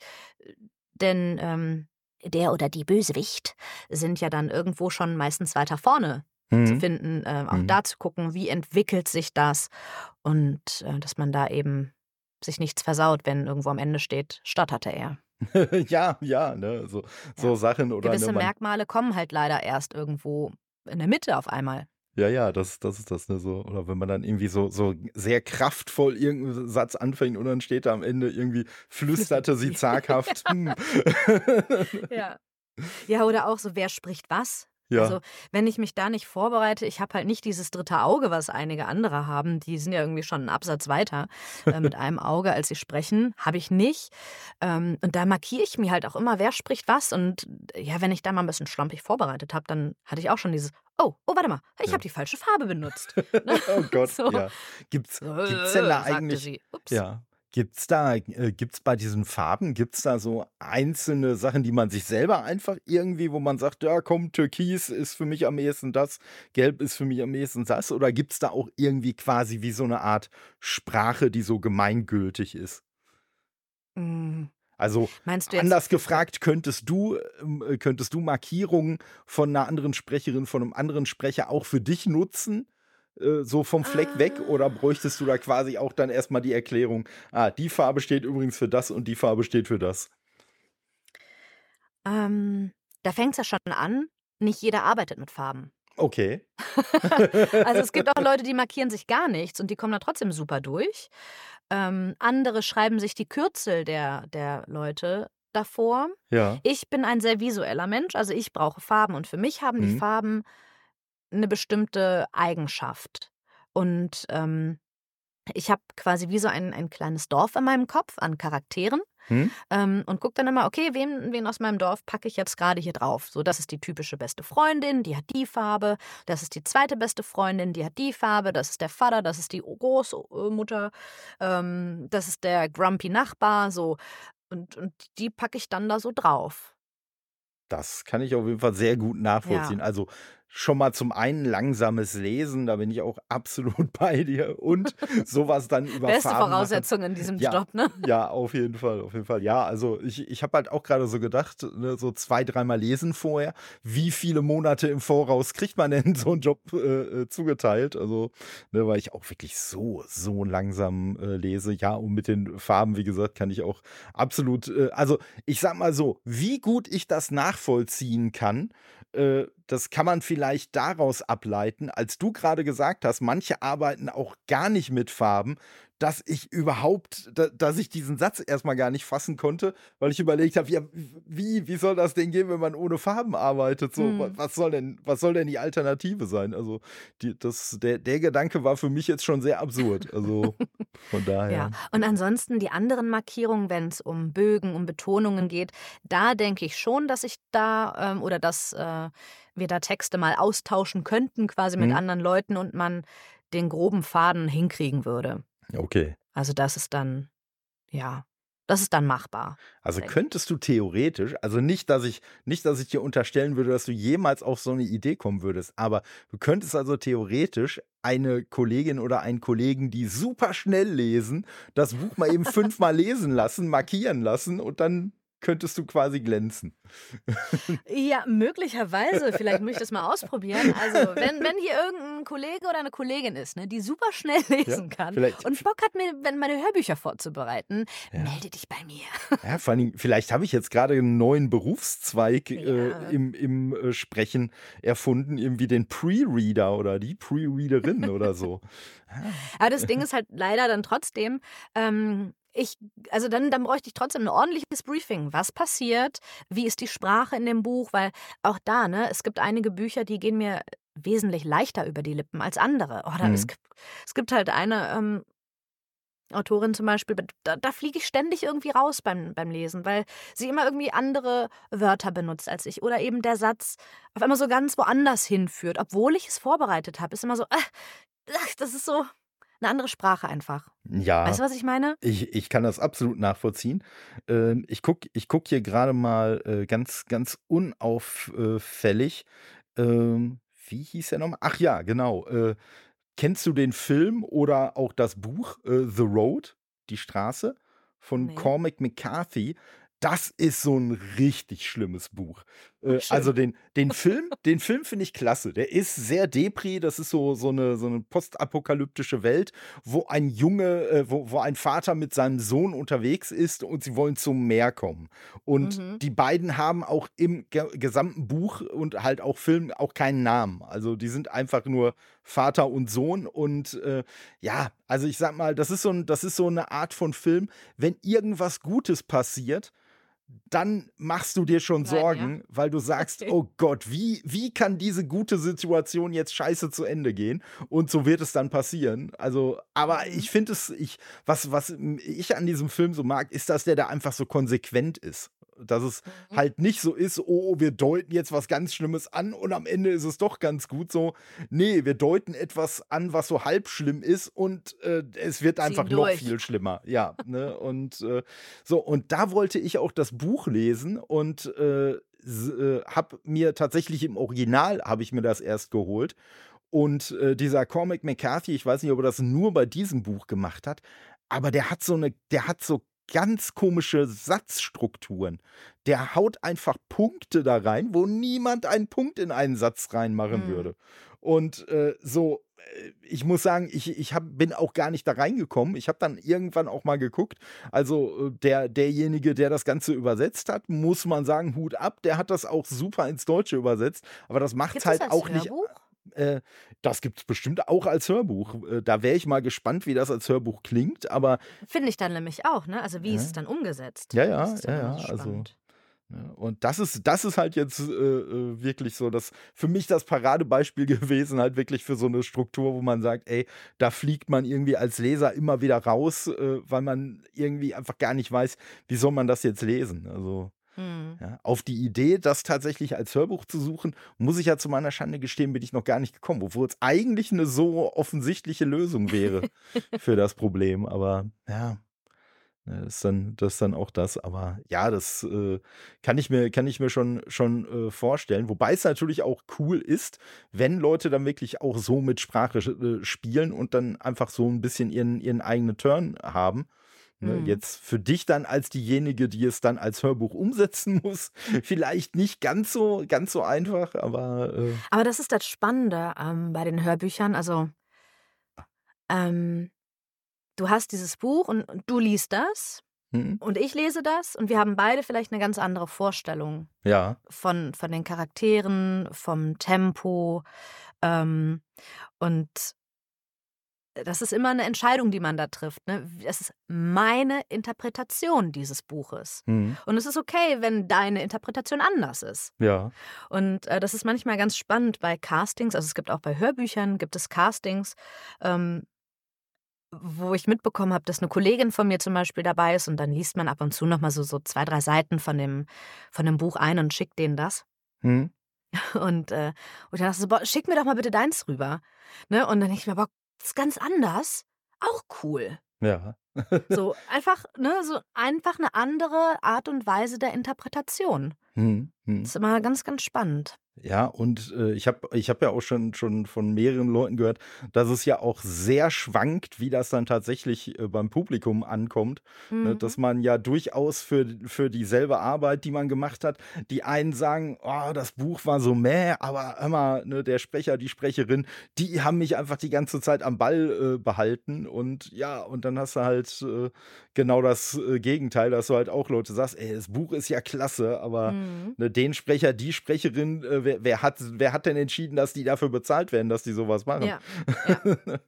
denn, ähm, der oder die Bösewicht sind ja dann irgendwo schon meistens weiter vorne zu Mhm. finden, äh, auch Mhm. da zu gucken, wie entwickelt sich das und, äh, dass man da eben sich nichts versaut, wenn irgendwo am Ende steht: „Stotterte er.“ Ja, ja, ne, so so Ja. Sachen oder, ne, Gewisse man Merkmale kommen halt leider erst irgendwo in der Mitte auf einmal. Ja, ja, das das ist das, ne, so. Oder wenn man dann irgendwie so so sehr kraftvoll irgend 'n Satz anfängt und dann steht da am Ende irgendwie: „Flüsterte sie zaghaft, hm.“ Ja. Ja, oder auch so, wer spricht was? Ja. Also, wenn ich mich da nicht vorbereite ich habe halt nicht dieses dritte Auge, was einige andere haben. Die sind ja irgendwie schon 'n Absatz weiter, äh, mit einem Auge, als sie sprechen. Habe ich nicht. Ähm, und da markiere ich mir halt auch immer, wer spricht was. Und ja, wenn ich da mal 'n bisschen schlampig vorbereitet habe, dann hatte ich auch schon dieses: „Oh, oh, warte mal, ich Ja. habe die falsche Farbe benutzt.“ Ne? Oh Gott, So. ja. Gibt's So, gibt's denn da sagte eigentlich sie. Ups. ja, Gibt's da, äh, gibt's bei diesen Farben, gibt's da so einzelne Sachen, die man sich selber einfach irgendwie, wo man sagt, ja komm, Türkis ist für mich am ehesten das, Gelb ist für mich am ehesten das, oder gibt's da auch irgendwie quasi wie so eine Art Sprache, die so gemeingültig ist? Mm, Also Meinst du jetzt, anders gefragt, könntest du, ähm, äh, könntest du Markierungen von einer anderen Sprecherin, von einem anderen Sprecher auch für dich nutzen? Äh, so vom Fleck weg oder ah, bräuchtest du da quasi auch dann erstmal die Erklärung, ah, die Farbe steht übrigens für das und die Farbe steht für das? ähm, da fängt es ja schon an, nicht jeder arbeitet mit Farben. Okay. Also es gibt auch Leute, die markieren sich gar nichts und die kommen da trotzdem super durch. Ähm, andere schreiben sich die Kürzel der, der Leute davor. Ja. Ich bin ein sehr visueller Mensch, also ich brauche Farben und für mich haben die Mhm. Farben eine bestimmte Eigenschaft. Und ähm, ich habe quasi wie so ein, ein kleines Dorf in meinem Kopf an Charakteren Hm? ähm, und gucke dann immer, okay, wen, wen aus meinem Dorf packe ich jetzt gerade hier drauf? So, das ist die typische beste Freundin, die hat die Farbe. Das ist die zweite beste Freundin, die hat die Farbe. Das ist der Vater, das ist die Großmutter. Ähm, das ist der grumpy Nachbar. So, und, und die packe ich dann da so drauf. Das kann ich auf jeden Fall sehr gut nachvollziehen. Ja. Also schon mal zum einen langsames Lesen, da bin ich auch absolut bei dir. Und sowas dann über Beste Farben machen. Voraussetzung in diesem Ja, Job, ne? ja, auf jeden Fall, auf jeden Fall. Ja, also ich, ich habe halt auch gerade so gedacht, ne, so zwei, dreimal lesen vorher. Wie viele Monate im Voraus kriegt man denn so einen Job äh, äh, zugeteilt? Also, ne, weil ich auch wirklich so, so langsam äh, lese. Ja, und mit den Farben, wie gesagt, kann ich auch absolut, äh, also ich sag mal so, wie gut ich das nachvollziehen kann, äh, das kann man vielleicht daraus ableiten, als du gerade gesagt hast, manche arbeiten auch gar nicht mit Farben, dass ich überhaupt, da, dass ich diesen Satz erstmal gar nicht fassen konnte, weil ich überlegt habe, ja, wie, wie soll das denn gehen, wenn man ohne Farben arbeitet? So, wa- Hm. was soll denn, was soll denn die Alternative sein? Also, die, das, der, der Gedanke war für mich jetzt schon sehr absurd. Also von daher. Ja, und ansonsten die anderen Markierungen, wenn es um Bögen, um Betonungen geht, da denke ich schon, dass ich da ähm, oder dass äh, wir da Texte mal austauschen könnten, quasi mit Hm? anderen Leuten und man den groben Faden hinkriegen würde. Okay. Also das ist dann, ja, das ist dann machbar. Also könntest du theoretisch, also nicht, dass ich, nicht, dass ich dir unterstellen würde, dass du jemals auf so eine Idee kommen würdest, aber du könntest also theoretisch eine Kollegin oder einen Kollegen, die super schnell lesen, das Buch mal eben fünfmal lesen lassen, markieren lassen und dann könntest du quasi glänzen. Ja, möglicherweise. Vielleicht möchte ich das mal ausprobieren. Also, wenn, wenn hier irgendein Kollege oder eine Kollegin ist, ne, die super schnell lesen kann vielleicht- und Bock hat, mir wenn meine Hörbücher vorzubereiten, Ja. melde dich bei mir. Ja, vor allem, vielleicht habe ich jetzt gerade einen neuen Berufszweig Ja. äh, im, im äh, Sprechen erfunden, irgendwie den Pre-Reader oder die Pre-Readerin oder so. Aber das Ding ist halt leider dann trotzdem, ähm, ich, also dann, dann bräuchte ich trotzdem ein ordentliches Briefing. Was passiert? Wie ist die Sprache in dem Buch? Weil auch da, ne, es gibt einige Bücher, die gehen mir wesentlich leichter über die Lippen als andere. Oder Mhm. es, gibt, es gibt halt eine ähm, Autorin zum Beispiel, da, da fliege ich ständig irgendwie raus beim, beim Lesen, weil sie immer irgendwie andere Wörter benutzt als ich. Oder eben der Satz auf einmal so ganz woanders hinführt, obwohl ich es vorbereitet habe. Ist immer so, ach, ach, das ist so eine andere Sprache einfach. Ja. Weißt du, was ich meine? Ich, ich kann das absolut nachvollziehen. Ähm, ich gucke ich guck hier gerade mal äh, ganz, ganz unauffällig. Ähm, wie hieß er nochmal? Ach ja, genau. Äh, kennst du den Film oder auch das Buch äh, The Road, die Straße von Nee. Cormac McCarthy? Das ist so ein richtig schlimmes Buch. Äh, also den, den Film, den Film finde ich klasse. Der ist sehr depri. Das ist so, so, eine, so eine postapokalyptische Welt, wo ein Junge, äh, wo, wo ein Vater mit seinem Sohn unterwegs ist und sie wollen zum Meer kommen. Und Mhm. die beiden haben auch im ge gesamten Buch und halt auch Film auch keinen Namen. Also die sind einfach nur Vater und Sohn. Und äh, ja, also ich sag mal, das ist so ein, das ist so eine Art von Film, wenn irgendwas Gutes passiert, dann machst du dir schon Nein, ja. Sorgen, weil du sagst, Okay. oh Gott, wie, wie kann diese gute Situation jetzt scheiße zu Ende gehen? Und so wird es dann passieren. Also, aber Mhm. ich finde es, ich, was, was ich an diesem Film so mag, ist, dass der da einfach so konsequent ist. Dass es mhm. halt nicht so ist, oh, wir deuten jetzt was ganz Schlimmes an und am Ende ist es doch ganz gut so. Nee, wir deuten etwas an, was so halb schlimm ist und äh, es wird einfach noch viel schlimmer. Ja, ne? Und äh, so, und da wollte ich auch das Buch lesen und äh, äh habe mir tatsächlich im Original habe ich mir das erst geholt und äh, dieser Cormac McCarthy, ich weiß nicht, ob er das nur bei diesem Buch gemacht hat, aber der hat so eine, der hat so ganz komische Satzstrukturen. Der haut einfach Punkte da rein, wo niemand einen Punkt in einen Satz reinmachen mhm. würde. Und äh, so, äh, ich muss sagen, ich, ich hab, bin auch gar nicht da reingekommen. Ich habe dann irgendwann auch mal geguckt. Also äh, der, derjenige, der das Ganze übersetzt hat, muss man sagen, Hut ab. Der hat das auch super ins Deutsche übersetzt. Aber das macht es halt auch Hörbuch? nicht. Äh, das gibt es bestimmt auch als Hörbuch. Äh, da wäre ich mal gespannt, wie das als Hörbuch klingt, aber. Finde ich dann nämlich auch, ne? Also wie ja. ist es dann umgesetzt? Ja, ja, ja, ja. Also. Ja, und das ist, das ist halt jetzt äh, äh, wirklich so, dass für mich das Paradebeispiel gewesen, halt wirklich für so eine Struktur, wo man sagt, ey, da fliegt man irgendwie als Leser immer wieder raus, äh, weil man irgendwie einfach gar nicht weiß, wie soll man das jetzt lesen. Also Mhm. Ja, auf die Idee, das tatsächlich als Hörbuch zu suchen, muss ich ja zu meiner Schande gestehen, bin ich noch gar nicht gekommen, obwohl es eigentlich eine so offensichtliche Lösung wäre für das Problem. Aber ja, ne, das ist dann, das ist dann auch das. Aber ja, das äh, kann ich mir, kann ich mir schon, schon äh, vorstellen. Wobei es natürlich auch cool ist, wenn Leute dann wirklich auch so mit Sprache äh, spielen und dann einfach so ein bisschen ihren, ihren eigenen Turn haben. Ne, mhm. Jetzt für dich dann als diejenige, die es dann als Hörbuch umsetzen muss, vielleicht nicht ganz so, ganz so einfach, aber. Äh aber das ist das Spannende ähm, bei den Hörbüchern. Also, ähm, du hast dieses Buch und, und du liest das. Mhm. Und ich lese das und wir haben beide vielleicht eine ganz andere Vorstellung ja. von, von den Charakteren, vom Tempo. Ähm, und das ist immer eine Entscheidung, die man da trifft. Ne? Das ist meine Interpretation dieses Buches. Mhm. Und es ist okay, wenn deine Interpretation anders ist. Ja. Und äh, das ist manchmal ganz spannend bei Castings. Also es gibt auch bei Hörbüchern gibt es Castings, ähm, wo ich mitbekommen habe, dass eine Kollegin von mir zum Beispiel dabei ist und dann liest man ab und zu nochmal so, so zwei, drei Seiten von dem, von dem Buch ein und schickt denen das. Mhm. Und, äh, und dann dachte ich so, boah, schick mir doch mal bitte deins rüber. Ne? Und dann denke ich mir, boah, ist ganz anders. Auch cool. Ja. so einfach, ne, so einfach eine andere Art und Weise der Interpretation. Hm, hm. Das ist immer ganz, ganz spannend. Ja, und äh, ich habe ich hab ja auch schon, schon von mehreren Leuten gehört, dass es ja auch sehr schwankt, wie das dann tatsächlich äh, beim Publikum ankommt. Ne, mhm. Ne, dass man ja durchaus für, für dieselbe Arbeit, die man gemacht hat, die einen sagen, oh, das Buch war so mäh, aber immer ne, der Sprecher, die Sprecherin, die haben mich einfach die ganze Zeit am Ball äh, behalten. Und ja, und dann hast du halt äh, genau das äh, Gegenteil, dass du halt auch Leute sagst, ey, das Buch ist ja klasse, aber mhm. ne, den Sprecher, die Sprecherin, äh, wer, wer, hat, wer hat denn entschieden, dass die dafür bezahlt werden, dass die sowas machen? Ja. ja.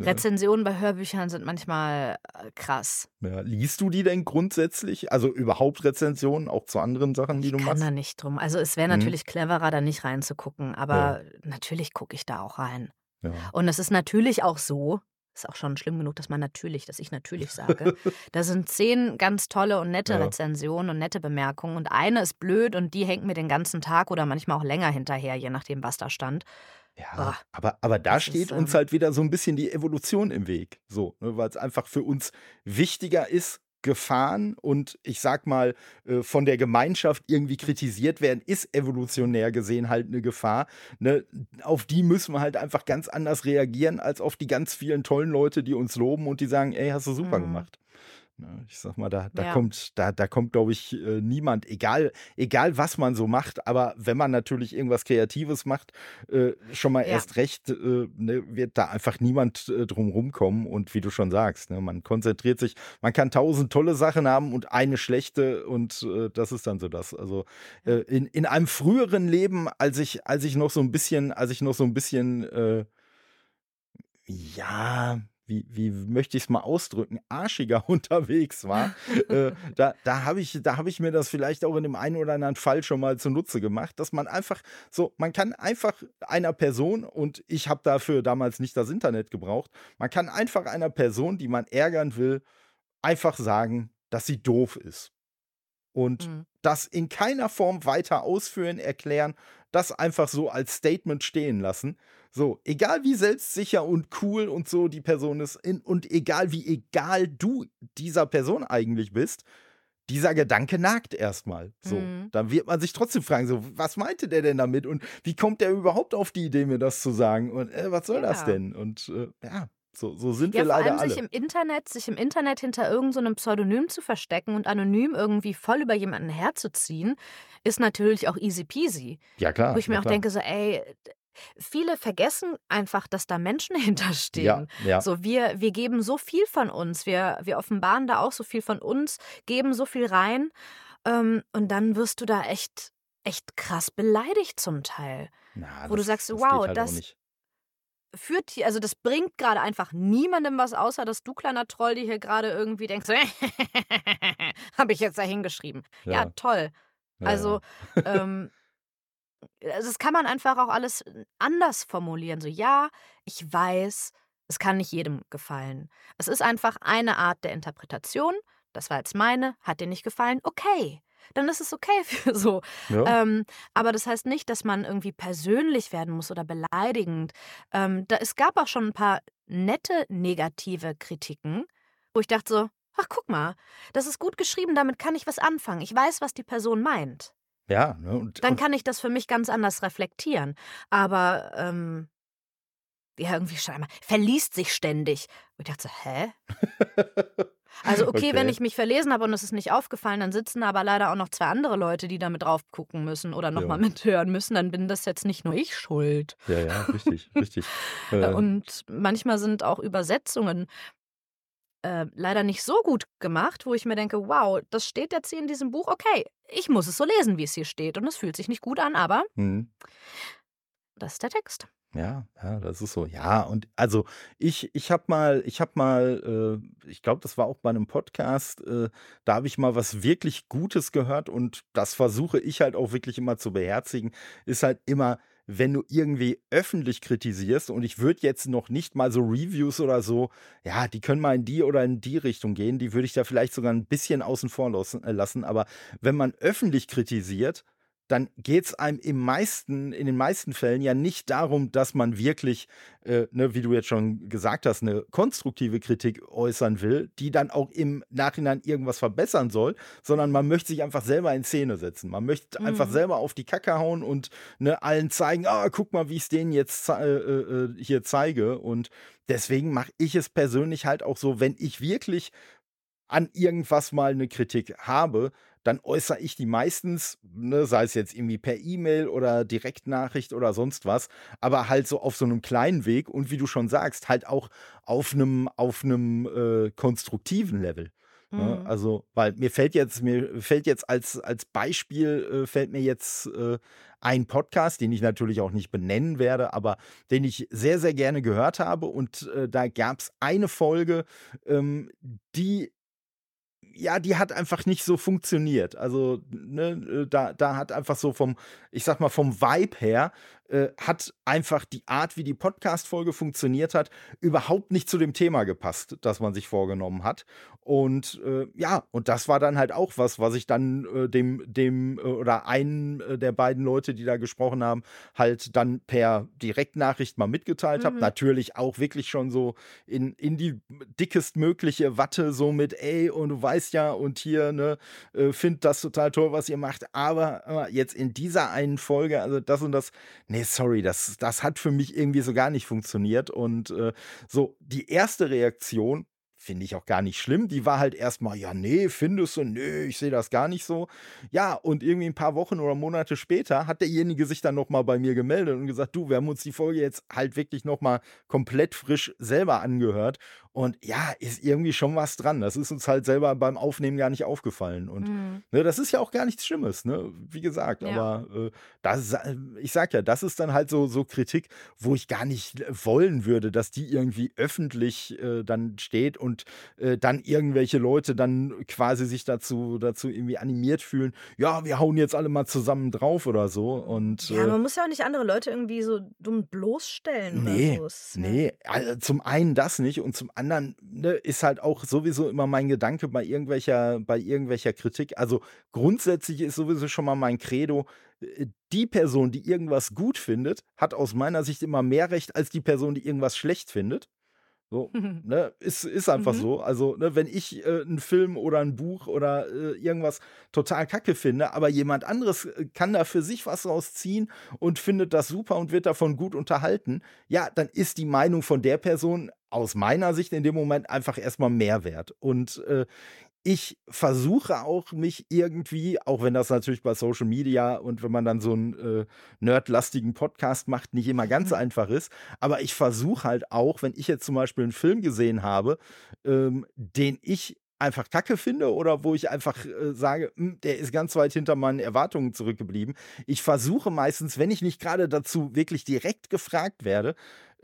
Rezensionen bei Hörbüchern sind manchmal äh, krass. Ja, liest du die denn grundsätzlich? Also überhaupt Rezensionen, auch zu anderen Sachen, die ich du machst? Ich kann da nicht drum. Also es wäre mhm. natürlich mhm. cleverer, da nicht reinzugucken, aber ja. natürlich gucke ich da auch rein. Ja. Und es ist natürlich auch so, ist auch schon schlimm genug, dass man natürlich, dass ich natürlich sage. da sind zehn ganz tolle und nette ja. Rezensionen und nette Bemerkungen und eine ist blöd und die hängt mir den ganzen Tag oder manchmal auch länger hinterher, je nachdem, was da stand. Ja, oh, aber, aber da steht ist, uns halt wieder so ein bisschen die Evolution im Weg. So, ne, weil es einfach für uns wichtiger ist, Gefahren und ich sag mal, äh, von der Gemeinschaft irgendwie kritisiert werden, ist evolutionär gesehen halt eine Gefahr. Ne? Auf die müssen wir halt einfach ganz anders reagieren, als auf die ganz vielen tollen Leute, die uns loben und die sagen, ey, hast du super mhm. gemacht. Ne, ich sag mal, da, da ja. kommt, da, da kommt, glaube ich, äh, niemand, egal, egal was man so macht, aber wenn man natürlich irgendwas Kreatives macht, äh, schon mal ja. erst recht, äh, ne, wird da einfach niemand äh, drum rumkommen. Und wie du schon sagst, ne, man konzentriert sich, man kann tausend tolle Sachen haben und eine schlechte und das ist dann so das. Also in, in einem früheren Leben, als ich, als ich noch so ein bisschen, als ich noch so ein bisschen ja, wie, wie möchte ich es mal ausdrücken, arschiger unterwegs war, äh, da, da habe ich, hab ich mir das vielleicht auch in dem einen oder anderen Fall schon mal zunutze gemacht, dass man einfach so, man kann einfach einer Person, und ich habe dafür damals nicht das Internet gebraucht, man kann einfach einer Person, die man ärgern will, einfach sagen, dass sie doof ist. Und mhm. das in keiner Form weiter ausführen, erklären, das einfach so als Statement stehen lassen. So, egal wie selbstsicher und cool und so die Person ist in, und egal wie egal du dieser Person eigentlich bist, dieser Gedanke nagt erstmal. So, mhm. dann wird man sich trotzdem fragen, so, was meinte der denn damit und wie kommt der überhaupt auf die Idee, mir das zu sagen und äh, was soll ja. das denn? Und äh, ja, so, so sind ja, wir leider allem alle. Sich im Internet, sich im Internet hinter irgendeinem so Pseudonym zu verstecken und anonym irgendwie voll über jemanden herzuziehen, ist natürlich auch easy peasy. Ja, klar. Wo ich mir ja, auch denke, so, ey, viele vergessen einfach, dass da Menschen hinterstehen. Ja, ja. So, wir, wir geben so viel von uns, wir, wir offenbaren da auch so viel von uns, geben so viel rein ähm, und dann wirst du da echt, echt krass beleidigt zum Teil. Na, wo das, du sagst, wow, halt das führt hier, also das bringt gerade einfach niemandem was, außer dass du, kleiner Troll, die hier gerade irgendwie denkst, habe ich jetzt da hingeschrieben. Ja, ja toll. Ja, also, ähm, also das kann man einfach auch alles anders formulieren. So, ja, ich weiß, es kann nicht jedem gefallen. Es ist einfach eine Art der Interpretation. Das war jetzt meine, hat dir nicht gefallen, okay dann ist es okay für so. Ja. Ähm, aber das heißt nicht, dass man irgendwie persönlich werden muss oder beleidigend. Ähm, da, es gab auch schon ein paar nette negative Kritiken, wo ich dachte so, ach guck mal, das ist gut geschrieben, damit kann ich was anfangen. Ich weiß, was die Person meint. Ja, ne, und, dann kann ich das für mich ganz anders reflektieren. Aber ähm, ja, irgendwie scheinbar verliest sich ständig. Und ich dachte so, hä? Also okay, okay. wenn ich mich verlesen habe und es ist nicht aufgefallen, dann sitzen aber leider auch noch zwei andere Leute, die da mit drauf gucken müssen oder nochmal mithören müssen. Dann bin das jetzt nicht nur ich schuld. Ja, ja, richtig, richtig. Äh, und manchmal sind auch Übersetzungen äh, leider nicht so gut gemacht, wo ich mir denke, wow, das steht jetzt hier in diesem Buch, okay, ich muss es so lesen, wie es hier steht. Und es fühlt sich nicht gut an, aber mhm. das ist der Text. Ja, ja, das ist so. Ja, und also ich, ich habe mal, ich habe mal, äh, ich glaube, das war auch bei einem Podcast, äh, da habe ich mal was wirklich Gutes gehört und das versuche ich halt auch wirklich immer zu beherzigen, ist halt immer, wenn du irgendwie öffentlich kritisierst und ich würde jetzt noch nicht mal so Reviews oder so, ja, die können mal in die oder in die Richtung gehen, die würde ich da vielleicht sogar ein bisschen außen vor äh, lassen, aber wenn man öffentlich kritisiert, dann geht es einem im meisten, in den meisten Fällen ja nicht darum, dass man wirklich, äh, ne, wie du jetzt schon gesagt hast, eine konstruktive Kritik äußern will, die dann auch im Nachhinein irgendwas verbessern soll, sondern man möchte sich einfach selber in Szene setzen. Man möchte mhm. einfach selber auf die Kacke hauen und ne, allen zeigen, ah, guck mal, wie ich es denen jetzt äh, äh, hier zeige. Und deswegen mache ich es persönlich halt auch so, wenn ich wirklich an irgendwas mal eine Kritik habe, dann äußere ich die meistens, ne, sei es jetzt irgendwie per E-Mail oder Direktnachricht oder sonst was, aber halt so auf so einem kleinen Weg und wie du schon sagst, halt auch auf einem auf einem äh, konstruktiven Level. Ne? Mhm. Also, weil mir fällt jetzt, mir fällt jetzt als, als Beispiel, äh, fällt mir jetzt äh, ein Podcast, den ich natürlich auch nicht benennen werde, aber den ich sehr, sehr gerne gehört habe. Und äh, da gab es eine Folge, ähm, die ja, die hat einfach nicht so funktioniert. Also, ne, äh, da, da hat einfach so vom, ich sag mal, vom Vibe her, äh, hat einfach die Art, wie die Podcast-Folge funktioniert hat, überhaupt nicht zu dem Thema gepasst, das man sich vorgenommen hat. Und äh, ja, und das war dann halt auch was, was ich dann äh, dem, dem äh, oder einen äh, der beiden Leute, die da gesprochen haben, halt dann per Direktnachricht mal mitgeteilt mhm. habe. Natürlich auch wirklich schon so in, in die dickestmögliche Watte, so mit, ey, und du weißt ja, und hier, ne, find das total toll, was ihr macht. Aber jetzt in dieser einen Folge, also das und das, nee, sorry, das, das hat für mich irgendwie so gar nicht funktioniert. Und so, die erste Reaktion finde ich auch gar nicht schlimm. Die war halt erstmal, ja, nee, findest du, nee, ich sehe das gar nicht so. Ja, und irgendwie ein paar Wochen oder Monate später hat derjenige sich dann nochmal bei mir gemeldet und gesagt, du, wir haben uns die Folge jetzt halt wirklich nochmal komplett frisch selber angehört. Und ja, ist irgendwie schon was dran. Das ist uns halt selber beim Aufnehmen gar nicht aufgefallen. Und mhm. ne, das ist ja auch gar nichts Schlimmes, ne? Wie gesagt, ja. aber äh, das, äh, ich sag ja, das ist dann halt so, so Kritik, wo ich gar nicht wollen würde, dass die irgendwie öffentlich äh, dann steht und äh, dann irgendwelche Leute dann quasi sich dazu, dazu irgendwie animiert fühlen, ja, wir hauen jetzt alle mal zusammen drauf oder so. Und, ja, äh man muss ja auch nicht andere Leute irgendwie so dumm bloßstellen. Nee, oder so. nee. Also zum einen das nicht und zum anderen anderen ne, ist halt auch sowieso immer mein Gedanke bei irgendwelcher, bei irgendwelcher Kritik. Also grundsätzlich ist sowieso schon mal mein Credo, äh, die Person, die irgendwas gut findet, hat aus meiner Sicht immer mehr Recht als die Person, die irgendwas schlecht findet. So, ne, ist, ist einfach Mhm. so. Also, ne, wenn ich äh, einen Film oder ein Buch oder äh, irgendwas total kacke finde, aber jemand anderes äh, kann da für sich was rausziehen und findet das super und wird davon gut unterhalten, ja, dann ist die Meinung von der Person aus meiner Sicht in dem Moment einfach erstmal Mehrwert. Und äh, ich versuche auch, mich irgendwie, auch wenn das natürlich bei Social Media und wenn man dann so einen äh, nerdlastigen Podcast macht, nicht immer ganz Mhm. einfach ist, aber ich versuche halt auch, wenn ich jetzt zum Beispiel einen Film gesehen habe, ähm, den ich einfach kacke finde oder wo ich einfach äh, sage, "Hm, der ist ganz weit hinter meinen Erwartungen zurückgeblieben. Ich versuche meistens, wenn ich nicht gerade dazu wirklich direkt gefragt werde,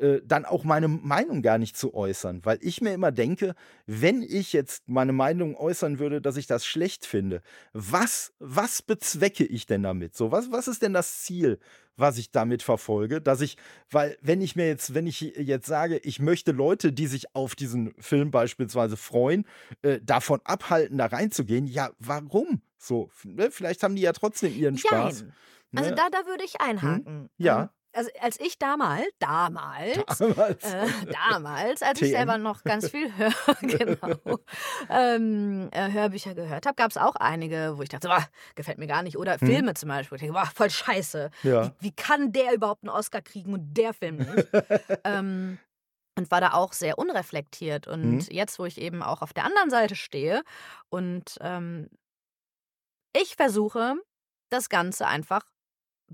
äh, dann auch meine Meinung gar nicht zu äußern, weil ich mir immer denke, wenn ich jetzt meine Meinung äußern würde, dass ich das schlecht finde, was, was bezwecke ich denn damit? So, was, was ist denn das Ziel, was ich damit verfolge? Dass ich, weil, wenn ich mir jetzt, wenn ich jetzt sage, ich möchte Leute, die sich auf diesen Film beispielsweise freuen, äh, davon abhalten, da reinzugehen, ja, warum? So, ne? vielleicht haben die ja trotzdem ihren Spaß. Jein. Also ne? da, da würde ich einhaken. Ja. Also als ich damals, damals, Damals. äh, damals, als ich TM. selber noch ganz viel Hör, genau, ähm, äh, Hörbücher gehört habe, gab es auch einige, wo ich dachte, boah, gefällt mir gar nicht. Oder Hm. Filme zum Beispiel, wo ich denke, boah, voll scheiße. ja. Wie, wie kann der überhaupt einen Oscar kriegen und der Film nicht? ähm, und war da auch sehr unreflektiert. Und Mhm. jetzt, wo ich eben auch auf der anderen Seite stehe und ähm, ich versuche, das Ganze einfach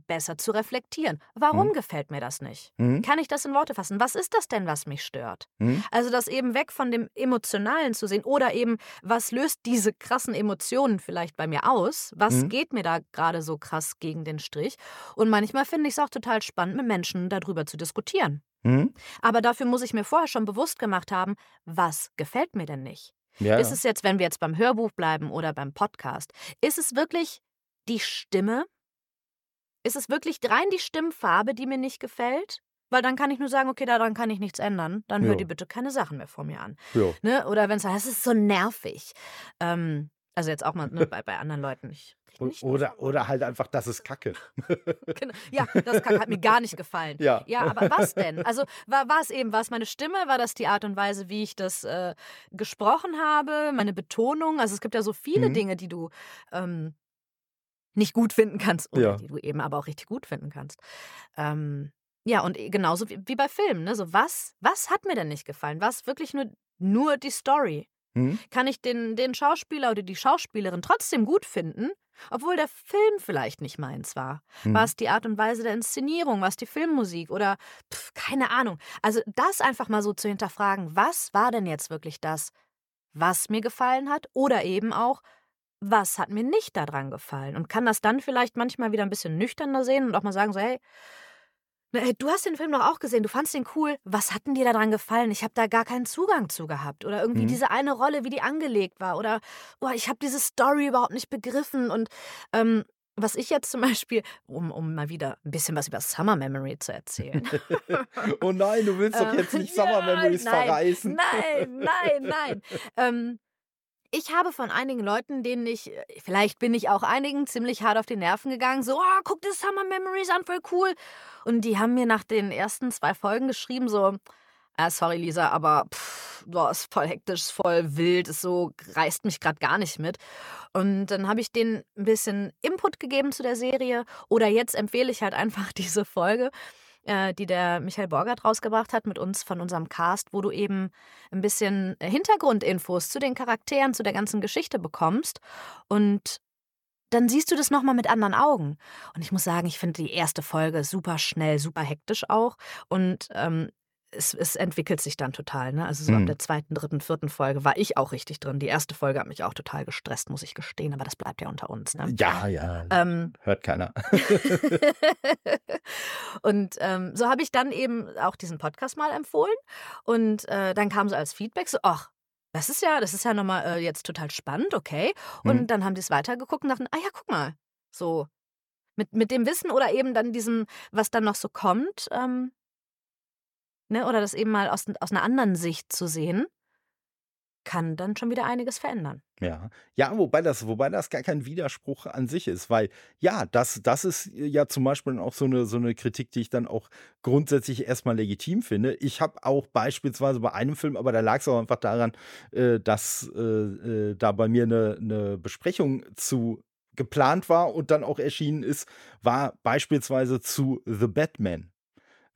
besser zu reflektieren. Warum Mhm. gefällt mir das nicht? Hm? Kann ich das in Worte fassen? Was ist das denn, was mich stört? Hm? Also das eben weg von dem Emotionalen zu sehen oder eben, was löst diese krassen Emotionen vielleicht bei mir aus? Was Mhm. geht mir da gerade so krass gegen den Strich? Und manchmal finde ich es auch total spannend, mit Menschen darüber zu diskutieren. Hm? Aber dafür muss ich mir vorher schon bewusst gemacht haben, was gefällt mir denn nicht? Ja, Ist es jetzt, wenn wir jetzt beim Hörbuch bleiben oder beim Podcast, ist es wirklich die Stimme? Ist es wirklich rein die Stimmfarbe, die mir nicht gefällt? Weil dann kann ich nur sagen, okay, daran kann ich nichts ändern. Dann hör Ja. dir bitte keine Sachen mehr vor mir an. ja. Ne? Oder wenn es heißt, es ist so nervig. Ähm, also jetzt auch mal ne, bei, bei anderen Leuten. Ich nur Oder, oder halt einfach, das ist Kacke. Genau. Ja, das kann, hat mir gar nicht gefallen. Ja. Ja, aber was denn? Also war, war es eben, war es meine Stimme? War das die Art und Weise, wie ich das äh, gesprochen habe? Meine Betonung? Also es gibt ja so viele Mhm. Dinge, die du ähm, nicht gut finden kannst oder Ja. die du eben aber auch richtig gut finden kannst. Ähm, ja, und e- genauso wie, wie bei Filmen. Ne? So, was, was hat mir denn nicht gefallen? Was wirklich nur, nur die Story? Hm? Kann ich den, den Schauspieler oder die Schauspielerin trotzdem gut finden, obwohl der Film vielleicht nicht meins war? Hm? War es die Art und Weise der Inszenierung? War es die Filmmusik? Oder pf, keine Ahnung. Also das einfach mal so zu hinterfragen, was war denn jetzt wirklich das, was mir gefallen hat? Oder eben auch, was hat mir nicht daran gefallen? Und kann das dann vielleicht manchmal wieder ein bisschen nüchterner sehen und auch mal sagen, so, hey, du hast den Film doch auch gesehen, du fandst den cool. Was hat denn dir daran gefallen? Ich habe da gar keinen Zugang zu gehabt. Oder irgendwie Mhm. diese eine Rolle, wie die angelegt war. Oder oh, ich habe diese Story überhaupt nicht begriffen. Und ähm, was ich jetzt zum Beispiel, um, um mal wieder ein bisschen was über Summer Memory zu erzählen. Oh nein, du willst doch Äh, jetzt nicht Summer ja, Memories nein, verreißen. Nein, nein, nein. ähm, ich habe von einigen Leuten, denen ich, äh, vielleicht bin ich auch einigen ziemlich hart auf die Nerven gegangen, so, oh, guck dir Summer Memories an, voll cool. Und die haben mir nach den ersten zwei Folgen geschrieben, so, ah, sorry Lisa, aber pff, boah, ist voll hektisch, ist voll wild, ist so, reißt mich gerade gar nicht mit. Und dann habe ich denen ein bisschen Input gegeben zu der Serie. Oder jetzt empfehle ich halt einfach diese Folge äh, die der Michael Borgert rausgebracht hat mit uns von unserem Cast, wo du eben ein bisschen Hintergrundinfos zu den Charakteren, zu der ganzen Geschichte bekommst. Und dann siehst du das nochmal mit anderen Augen. Und ich muss sagen, ich finde die erste Folge super schnell, super hektisch auch. Und ähm, es, es entwickelt sich dann total. Ne? Also so ab Mhm. der zweiten, dritten, vierten Folge war ich auch richtig drin. Die erste Folge hat mich auch total gestresst, muss ich gestehen. Aber das bleibt ja unter uns. Ne? Ja, ja. Ähm, Hört keiner. und ähm, so habe ich dann eben auch diesen Podcast mal empfohlen. Und äh, dann kam so als Feedback so, ach, das ist ja, das ist ja nochmal äh, jetzt total spannend, okay. Und Mhm. dann haben die es weitergeguckt und dachten, ah ja, guck mal, so mit, mit dem Wissen oder eben dann diesem, was dann noch so kommt, ähm, ne, oder das eben mal aus, aus einer anderen Sicht zu sehen. kann dann schon wieder einiges verändern. Ja, ja, wobei das, wobei das gar kein Widerspruch an sich ist, weil ja, das, das ist ja zum Beispiel auch so eine, so eine Kritik, die ich dann auch grundsätzlich erstmal legitim finde. Ich habe auch beispielsweise bei einem Film, aber da lag es auch einfach daran, äh, dass äh, äh, da bei mir eine, eine Besprechung zu geplant war und dann auch erschienen ist, war beispielsweise zu The Batman.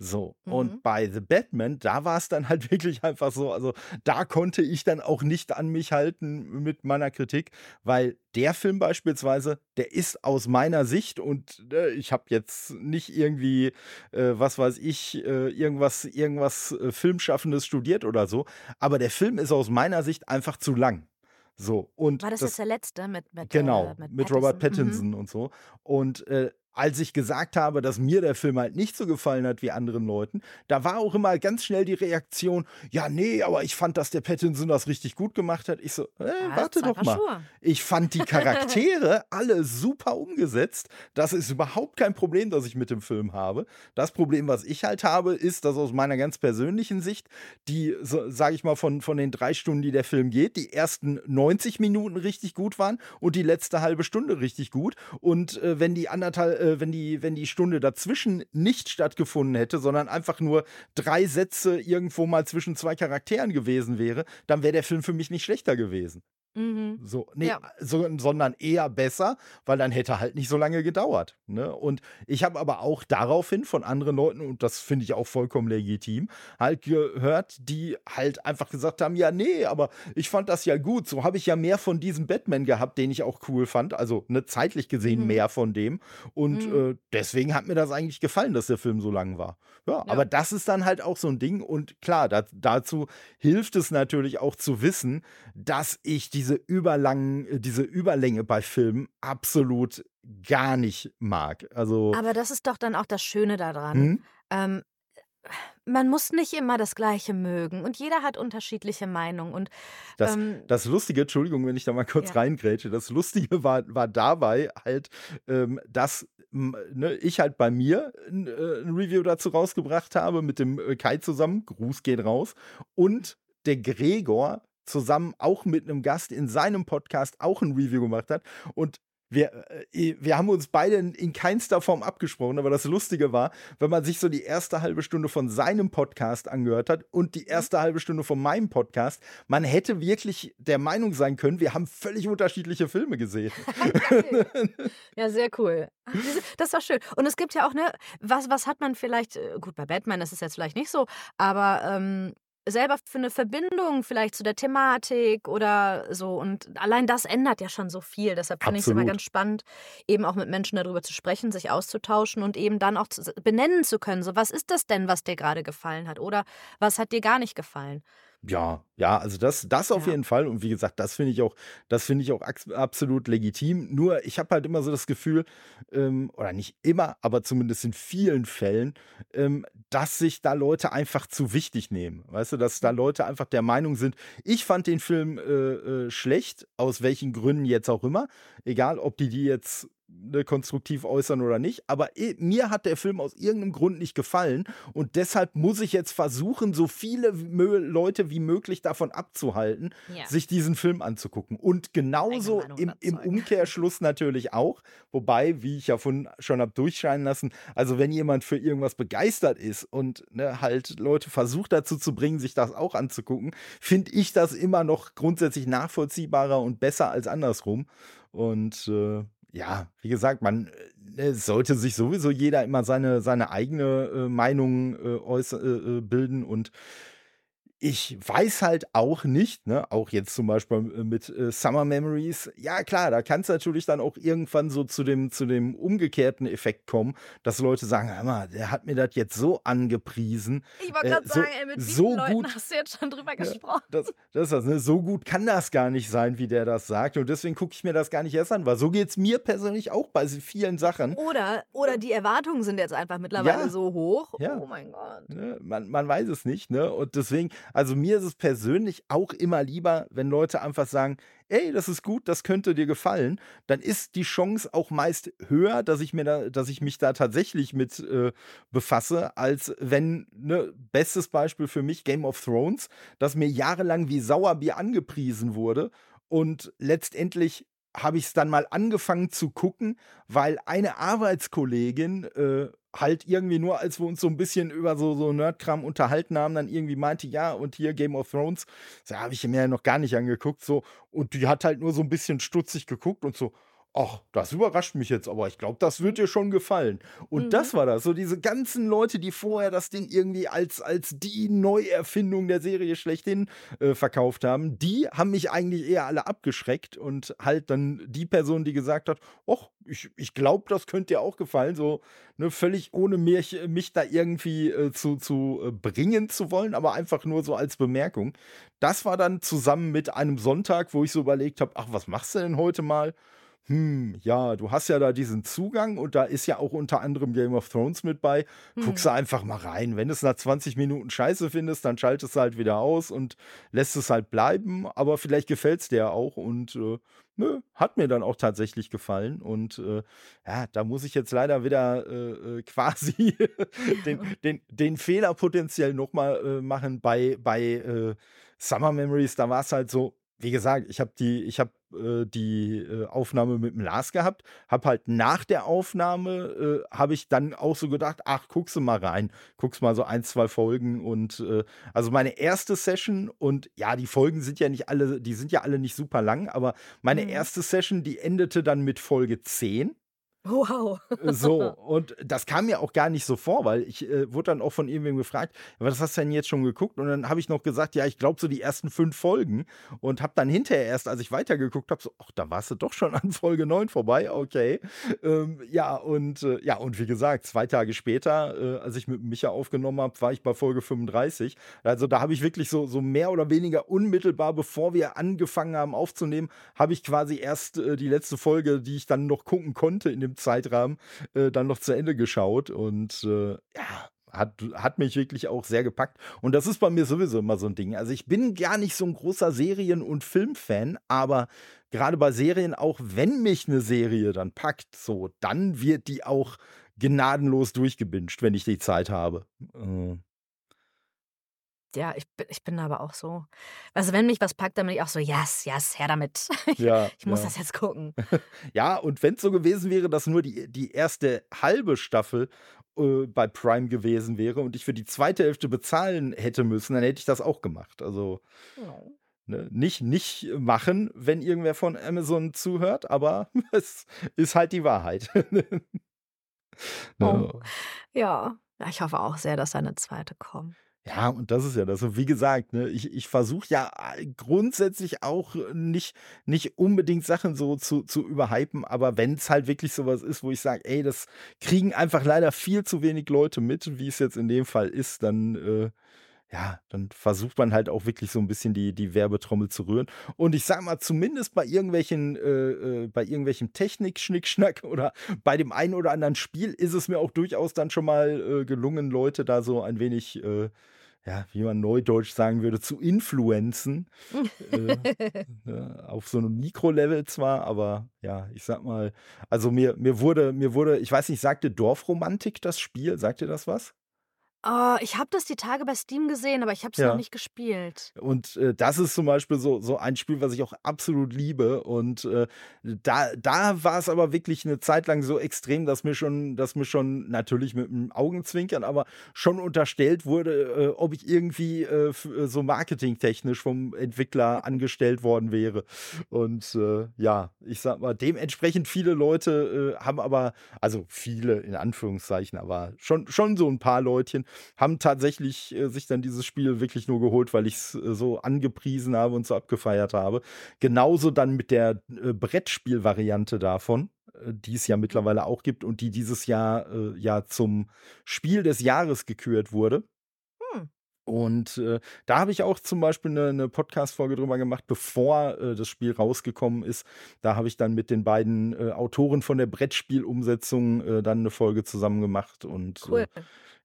So, mhm. und bei The Batman, da war es dann halt wirklich einfach so, also da konnte ich dann auch nicht an mich halten mit meiner Kritik, weil der Film beispielsweise, der ist aus meiner Sicht und äh, ich habe jetzt nicht irgendwie, äh, was weiß ich, äh, irgendwas, irgendwas äh, Filmschaffendes studiert oder so, aber der Film ist aus meiner Sicht einfach zu lang. So, und war das, das jetzt der letzte mit, mit Genau, äh, mit, mit Robert Pattinson mhm. und so. Und äh, als ich gesagt habe, dass mir der Film halt nicht so gefallen hat wie anderen Leuten, da war auch immer ganz schnell die Reaktion, ja, nee, aber ich fand, dass der Pattinson das richtig gut gemacht hat. Ich so, äh, ja, warte doch mal. Schuhe. Ich fand die Charaktere alle super umgesetzt. Das ist überhaupt kein Problem, das ich mit dem Film habe. Das Problem, was ich halt habe, ist, dass aus meiner ganz persönlichen Sicht, die, so, sage ich mal, von, von den drei Stunden, die der Film geht, die ersten 90 Minuten richtig gut waren und die letzte halbe Stunde richtig gut. Und äh, wenn die anderthalb äh, wenn, die, wenn die Stunde dazwischen nicht stattgefunden hätte, sondern einfach nur drei Sätze irgendwo mal zwischen zwei Charakteren gewesen wäre, dann wäre der Film für mich nicht schlechter gewesen. Mhm. So, nee, ja. so, sondern eher besser, weil dann hätte halt nicht so lange gedauert. Ne? Und ich habe aber auch daraufhin von anderen Leuten, und das finde ich auch vollkommen legitim, halt gehört, die halt einfach gesagt haben: Ja, nee, aber ich fand das ja gut. So habe ich ja mehr von diesem Batman gehabt, den ich auch cool fand. Also ne, zeitlich gesehen mhm. mehr von dem. Und mhm. äh, deswegen hat mir das eigentlich gefallen, dass der Film so lang war. Ja, ja, aber das ist dann halt auch so ein Ding. Und klar, da, dazu hilft es natürlich auch zu wissen, dass ich die diese überlangen, äh, diese Überlänge bei Filmen absolut gar nicht mag. Also, Aber das ist doch dann auch das Schöne daran. Hm? Ähm, man muss nicht immer das Gleiche mögen und jeder hat unterschiedliche Meinungen. Und, das, ähm, das Lustige, Entschuldigung, wenn ich da mal kurz ja. reingrätsche, das Lustige war, war dabei halt, ähm, dass ne, ich halt bei mir ein, äh, ein, Review dazu rausgebracht habe mit dem äh, Kai zusammen, Gruß geht raus, und der Gregor zusammen auch mit einem Gast in seinem Podcast auch ein Review gemacht hat. Und wir, äh, wir haben uns beide in keinster Form abgesprochen, aber das Lustige war, wenn man sich so die erste halbe Stunde von seinem Podcast angehört hat und die mhm. erste halbe Stunde von meinem Podcast, man hätte wirklich der Meinung sein können, wir haben völlig unterschiedliche Filme gesehen. ja, sehr cool. Das war schön. Und es gibt ja auch, ne, was, was hat man vielleicht, äh, gut, bei Batman ist es jetzt vielleicht nicht so, aber ähm, selber für eine Verbindung vielleicht zu der Thematik oder so. Und allein das ändert ja schon so viel. Deshalb finde ich es immer ganz spannend, eben auch mit Menschen darüber zu sprechen, sich auszutauschen und eben dann auch zu, benennen zu können. So, was ist das denn, was dir gerade gefallen hat? Oder was hat dir gar nicht gefallen? Ja, ja, also das, das auf ja. jeden Fall. Und wie gesagt, das finde ich auch, das finde ich auch absolut legitim. Nur ich habe halt immer so das Gefühl, ähm, oder nicht immer, aber zumindest in vielen Fällen, ähm, dass sich da Leute einfach zu wichtig nehmen. Weißt du, dass da Leute einfach der Meinung sind, ich fand den Film äh, äh, schlecht, aus welchen Gründen jetzt auch immer. Egal, ob die die jetzt Ne, konstruktiv äußern oder nicht. Aber mir hat der Film aus irgendeinem Grund nicht gefallen und deshalb muss ich jetzt versuchen, so viele Leute wie möglich davon abzuhalten, ja. sich diesen Film anzugucken. Und genauso im, im, Umkehrschluss natürlich auch, wobei, wie ich ja von, schon habe durchscheinen lassen, also wenn jemand für irgendwas begeistert ist und ne, halt Leute versucht dazu zu bringen, sich das auch anzugucken, finde ich das immer noch grundsätzlich nachvollziehbarer und besser als andersrum. Und äh, ja, wie gesagt, man äh, sollte sich sowieso jeder immer seine, seine eigene äh, Meinung äh, äußer, äh, äh, bilden und ich weiß halt auch nicht, ne, auch jetzt zum Beispiel äh, mit äh, Summer Memories, ja klar, da kann es natürlich dann auch irgendwann so zu dem, zu dem umgekehrten Effekt kommen, dass Leute sagen, hör mal, der hat mir das jetzt so angepriesen. Ich wollte gerade äh, so, sagen, ey, mit so Leuten gut, hast du jetzt schon drüber gesprochen. Ja, das, das ist das, ne? So gut kann das gar nicht sein, wie der das sagt. Und deswegen gucke ich mir das gar nicht erst an, weil so geht es mir persönlich auch bei vielen Sachen. Oder, oder die Erwartungen sind jetzt einfach mittlerweile ja, so hoch. Ja. Oh mein Gott. Ne? Man, man weiß es nicht, ne? Und deswegen, Also mir ist es persönlich auch immer lieber, wenn Leute einfach sagen, ey, das ist gut, das könnte dir gefallen, dann ist die Chance auch meist höher, dass ich mir da, dass ich mich da tatsächlich mit äh, befasse, als wenn, ne, bestes Beispiel für mich Game of Thrones, das mir jahrelang wie Sauerbier angepriesen wurde und letztendlich habe ich es dann mal angefangen zu gucken, weil eine Arbeitskollegin äh, halt irgendwie nur, als wir uns so ein bisschen über so, so Nerdkram unterhalten haben, dann irgendwie meinte, ja, und hier Game of Thrones, da habe ich mir ja noch gar nicht angeguckt, so, und die hat halt nur so ein bisschen stutzig geguckt und so, ach, das überrascht mich jetzt, aber ich glaube, das wird dir schon gefallen. Und mhm. das war das. So diese ganzen Leute, die vorher das Ding irgendwie als, als die Neuerfindung der Serie schlechthin äh, verkauft haben, die haben mich eigentlich eher alle abgeschreckt und halt dann die Person, die gesagt hat, ach, ich, ich glaube, das könnte dir auch gefallen, so ne, völlig ohne mich, mich da irgendwie äh, zu, zu äh, bringen zu wollen, aber einfach nur so als Bemerkung. Das war dann zusammen mit einem Sonntag, wo ich so überlegt habe, ach, was machst du denn heute mal? Hm, ja, du hast ja da diesen Zugang und da ist ja auch unter anderem Game of Thrones mit bei. Guckst du hm. einfach mal rein. Wenn du es nach 20 Minuten scheiße findest, dann schaltest du halt wieder aus und lässt es halt bleiben. Aber vielleicht gefällt es dir auch und äh, nö, hat mir dann auch tatsächlich gefallen. Und äh, ja, da muss ich jetzt leider wieder äh, äh quasi den, den, den Fehler potenziell nochmal äh, machen bei, bei äh, Summer Memories. Da war es halt so, wie gesagt, ich habe die, ich habe äh, die äh, Aufnahme mit dem Lars gehabt, habe halt nach der Aufnahme äh, habe ich dann auch so gedacht, ach, guckst du mal rein, guckst mal so ein, zwei Folgen und äh, also meine erste Session und ja, die Folgen sind ja nicht alle, die sind ja alle nicht super lang, aber meine mhm. erste Session, die endete dann mit Folge 10 Wow. so, und das kam mir auch gar nicht so vor, weil ich äh, wurde dann auch von irgendwem gefragt, was hast du denn jetzt schon geguckt? Und dann habe ich noch gesagt, ja, ich glaube so die ersten fünf Folgen und habe dann hinterher erst, als ich weitergeguckt habe, so, ach, da warst du doch schon an Folge 9 vorbei, okay. Ähm, ja, und äh, ja, und wie gesagt, zwei Tage später, äh, als ich mit Micha aufgenommen habe, war ich bei Folge 35. Also da habe ich wirklich so, so mehr oder weniger unmittelbar, bevor wir angefangen haben aufzunehmen, habe ich quasi erst äh, die letzte Folge, die ich dann noch gucken konnte in dem dem Zeitrahmen äh, dann noch zu Ende geschaut und äh, ja, hat, hat mich wirklich auch sehr gepackt. Und das ist bei mir sowieso immer so ein Ding. Also ich bin gar nicht so ein großer Serien- und Filmfan, aber gerade bei Serien, auch wenn mich eine Serie dann packt, so, dann wird die auch gnadenlos durchgebinged, wenn ich die Zeit habe. Äh. Ja, ich bin, ich bin aber auch so. Also, wenn mich was packt, dann bin ich auch so, yes, yes, her damit. Ich, Ja, ich muss ja. das jetzt gucken. Ja, und wenn es so gewesen wäre, dass nur die, die erste halbe Staffel äh, bei Prime gewesen wäre und ich für die zweite Hälfte bezahlen hätte müssen, dann hätte ich das auch gemacht. Also Oh. ne, nicht, nicht machen, wenn irgendwer von Amazon zuhört, aber es ist halt die Wahrheit. Oh. Ne? Ja. Ja, ich hoffe auch sehr, dass da eine zweite kommt. Ja, und das ist ja das. Und wie gesagt, ne, ich, ich versuche ja äh, grundsätzlich auch nicht, nicht unbedingt Sachen so zu, zu überhypen, aber wenn es halt wirklich sowas ist, wo ich sage, ey, das kriegen einfach leider viel zu wenig Leute mit, wie es jetzt in dem Fall ist, dann, äh, ja, dann versucht man halt auch wirklich so ein bisschen die, die Werbetrommel zu rühren. Und ich sag mal, zumindest bei irgendwelchen, äh, äh, bei irgendwelchem Technik-Schnickschnack oder bei dem einen oder anderen Spiel ist es mir auch durchaus dann schon mal äh, gelungen, Leute da so ein wenig äh, ja, wie man neudeutsch sagen würde, zu influenzen. äh, ne, auf so einem Mikrolevel zwar, aber ja, ich sag mal, also mir, mir wurde, mir wurde, ich weiß nicht, sagte Dorfromantik das Spiel? Sagt ihr das was? Oh, ich habe das die Tage bei Steam gesehen, aber ich habe es noch nicht gespielt. Und äh, das ist zum Beispiel so, so ein Spiel, was ich auch absolut liebe. Und äh, da, da war es aber wirklich eine Zeit lang so extrem, dass mir schon, dass mir schon natürlich mit dem Augenzwinkern, aber schon unterstellt wurde, äh, ob ich irgendwie äh, äh, so marketingtechnisch vom Entwickler angestellt worden wäre. Und äh, ja, ich sag mal, dementsprechend viele Leute haben aber, also viele in Anführungszeichen, aber schon, schon so ein paar Leutchen haben tatsächlich äh, sich dann dieses Spiel wirklich nur geholt, weil ich es äh, so angepriesen habe und so abgefeiert habe. Genauso dann mit der äh, Brettspielvariante davon äh, die es ja mittlerweile auch gibt und die dieses Jahr äh, ja zum Spiel des Jahres gekürt wurde. Hm. Und äh, da habe ich auch zum Beispiel eine, eine Podcast-Folge drüber gemacht, bevor äh, das Spiel rausgekommen ist. Da habe ich dann mit den beiden äh, Autoren von der Brettspielumsetzung äh, dann eine Folge zusammen gemacht. Und Cool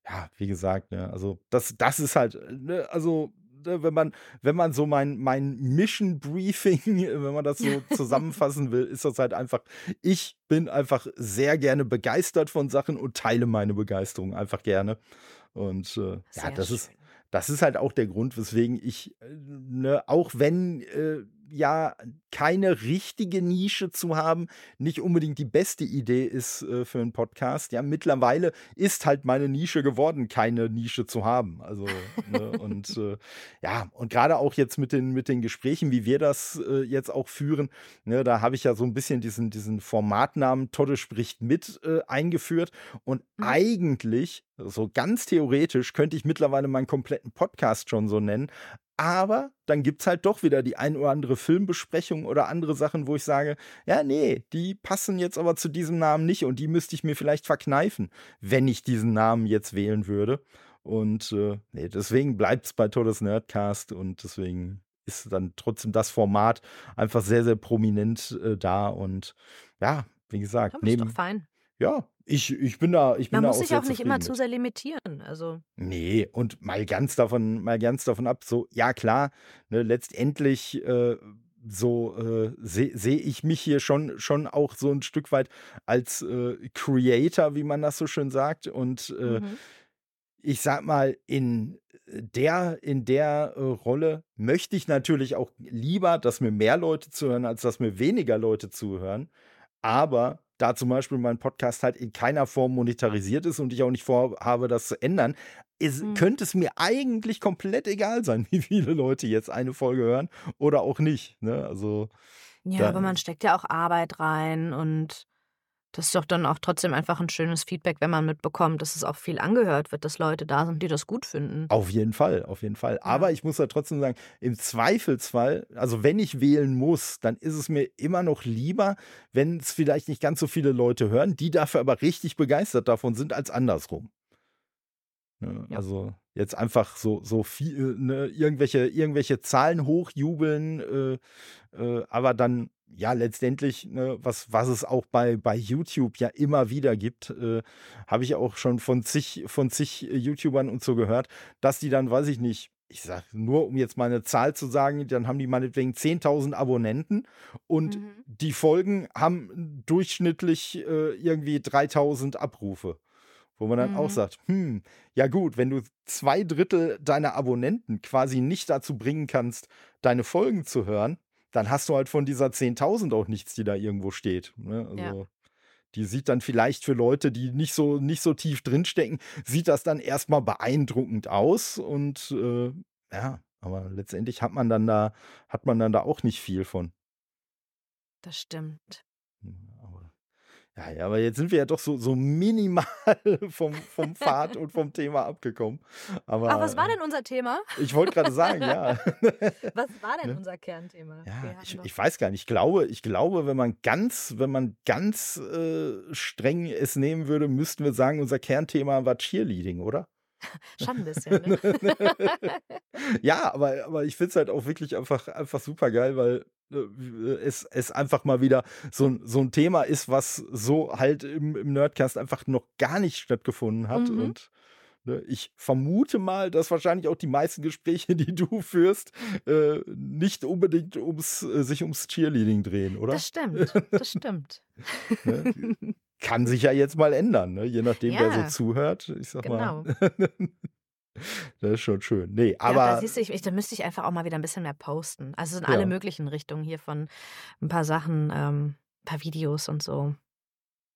ja, wie gesagt, ne, also das, das ist halt, ne, also ne, wenn man, wenn man so mein, mein Mission Briefing, wenn man das so zusammenfassen will, ist das halt einfach, ich bin einfach sehr gerne begeistert von Sachen und teile meine Begeisterung einfach gerne. Und äh, ja, das schön. ist, das ist halt auch der Grund, weswegen ich, äh, ne, auch wenn äh, ja keine richtige Nische zu haben, nicht unbedingt die beste Idee ist äh, für einen Podcast. Ja, mittlerweile ist halt meine Nische geworden, keine Nische zu haben. Also, ne, und äh, ja, und gerade auch jetzt mit den, mit den Gesprächen, wie wir das äh, jetzt auch führen, ne, da habe ich ja so ein bisschen diesen, diesen Formatnamen Todde spricht mit äh, eingeführt. Und mhm. eigentlich so ganz theoretisch könnte ich mittlerweile meinen kompletten Podcast schon so nennen. Aber dann gibt es halt doch wieder die ein oder andere Filmbesprechung oder andere Sachen, wo ich sage, ja, nee, die passen jetzt aber zu diesem Namen nicht und die müsste ich mir vielleicht verkneifen, wenn ich diesen Namen jetzt wählen würde. Und äh, nee, deswegen bleibt es bei Todes Nerdcast und deswegen ist dann trotzdem das Format einfach sehr, sehr prominent äh, da. Und ja, wie gesagt, neben. Ist doch fein. Ja, ich, ich bin da, ich bin Man da muss auch sich auch nicht immer zufrieden zu mit. sehr limitieren. Also, Nee, und mal ganz davon, mal ganz davon ab, so, ja klar, ne, letztendlich äh, so äh, sehe seh ich mich hier schon, schon auch so ein Stück weit als äh, Creator, wie man das so schön sagt. Und äh, mhm. ich sag mal, in der, in der äh, Rolle möchte ich natürlich auch lieber, dass mir mehr Leute zuhören, als dass mir weniger Leute zuhören. Aber da zum Beispiel mein Podcast halt in keiner Form monetarisiert ist und ich auch nicht vorhabe, das zu ändern, ist, Mhm. könnte es mir eigentlich komplett egal sein, wie viele Leute jetzt eine Folge hören oder auch nicht. Ne? Also Ja, aber man steckt ja auch Arbeit rein und das ist doch dann auch trotzdem einfach ein schönes Feedback, wenn man mitbekommt, dass es auch viel angehört wird, dass Leute da sind, die das gut finden. auf jeden Fall, auf jeden Fall. Ja. Aber ich muss da trotzdem sagen, im Zweifelsfall, also wenn ich wählen muss, dann ist es mir immer noch lieber, wenn es vielleicht nicht ganz so viele Leute hören, die dafür aber richtig begeistert davon sind, als andersrum. Ne? Ja. Also jetzt einfach so, so viel, ne, irgendwelche, irgendwelche Zahlen hochjubeln, äh, äh, aber dann, ja, letztendlich, ne, was, was es auch bei, bei YouTube ja immer wieder gibt, äh, habe ich auch schon von zig, von zig YouTubern und so gehört, dass die dann, weiß ich nicht, ich sag nur, um jetzt mal eine Zahl zu sagen, dann haben die meinetwegen 10.000 Abonnenten und Mhm. die Folgen haben durchschnittlich äh, irgendwie 3.000 Abrufe. Wo man dann auch Mhm. sagt, hm, ja gut, wenn du zwei Drittel deiner Abonnenten quasi nicht dazu bringen kannst, deine Folgen zu hören, dann hast du halt von dieser 10.000 auch nichts, die da irgendwo steht. Ne? Ja. Also die sieht dann vielleicht für Leute, die nicht so, nicht so tief drinstecken, sieht das dann erstmal beeindruckend aus und äh, ja, aber letztendlich hat man dann da, hat man dann da auch nicht viel von. Das stimmt. Ja, ja, aber jetzt sind wir ja doch so, so minimal vom, vom Pfad und vom Thema abgekommen. Aber Ach, was war äh, denn unser Thema? ich wollte gerade sagen, ja. Was war denn Ne? unser Kernthema? Ja, ich, ich weiß gar nicht. Ich glaube, ich glaube, wenn man ganz, wenn man ganz äh, streng es nehmen würde, müssten wir sagen, unser Kernthema war Cheerleading, oder? Schon ein bisschen. Ne? Ja, aber, aber ich finde es halt auch wirklich einfach, einfach super geil, weil äh, es, es einfach mal wieder so, ein- so ein Thema ist, was so halt im, im Nerdcast einfach noch gar nicht stattgefunden hat. Mhm. Und ne, ich vermute mal, dass wahrscheinlich auch die meisten Gespräche, die du führst, äh, nicht unbedingt ums, äh, sich ums Cheerleading drehen, oder? Das stimmt. Das stimmt. Ne? Kann sich ja jetzt mal ändern, ne? je nachdem, wer so Ja. zuhört. Ich sag Genau. mal. das ist schon schön. Nee, ja, da aber. siehst du, ich, ich, da müsste ich einfach auch mal wieder ein bisschen mehr posten. Also in Ja. alle möglichen Richtungen hier von ein paar Sachen, ähm, ein paar Videos und so.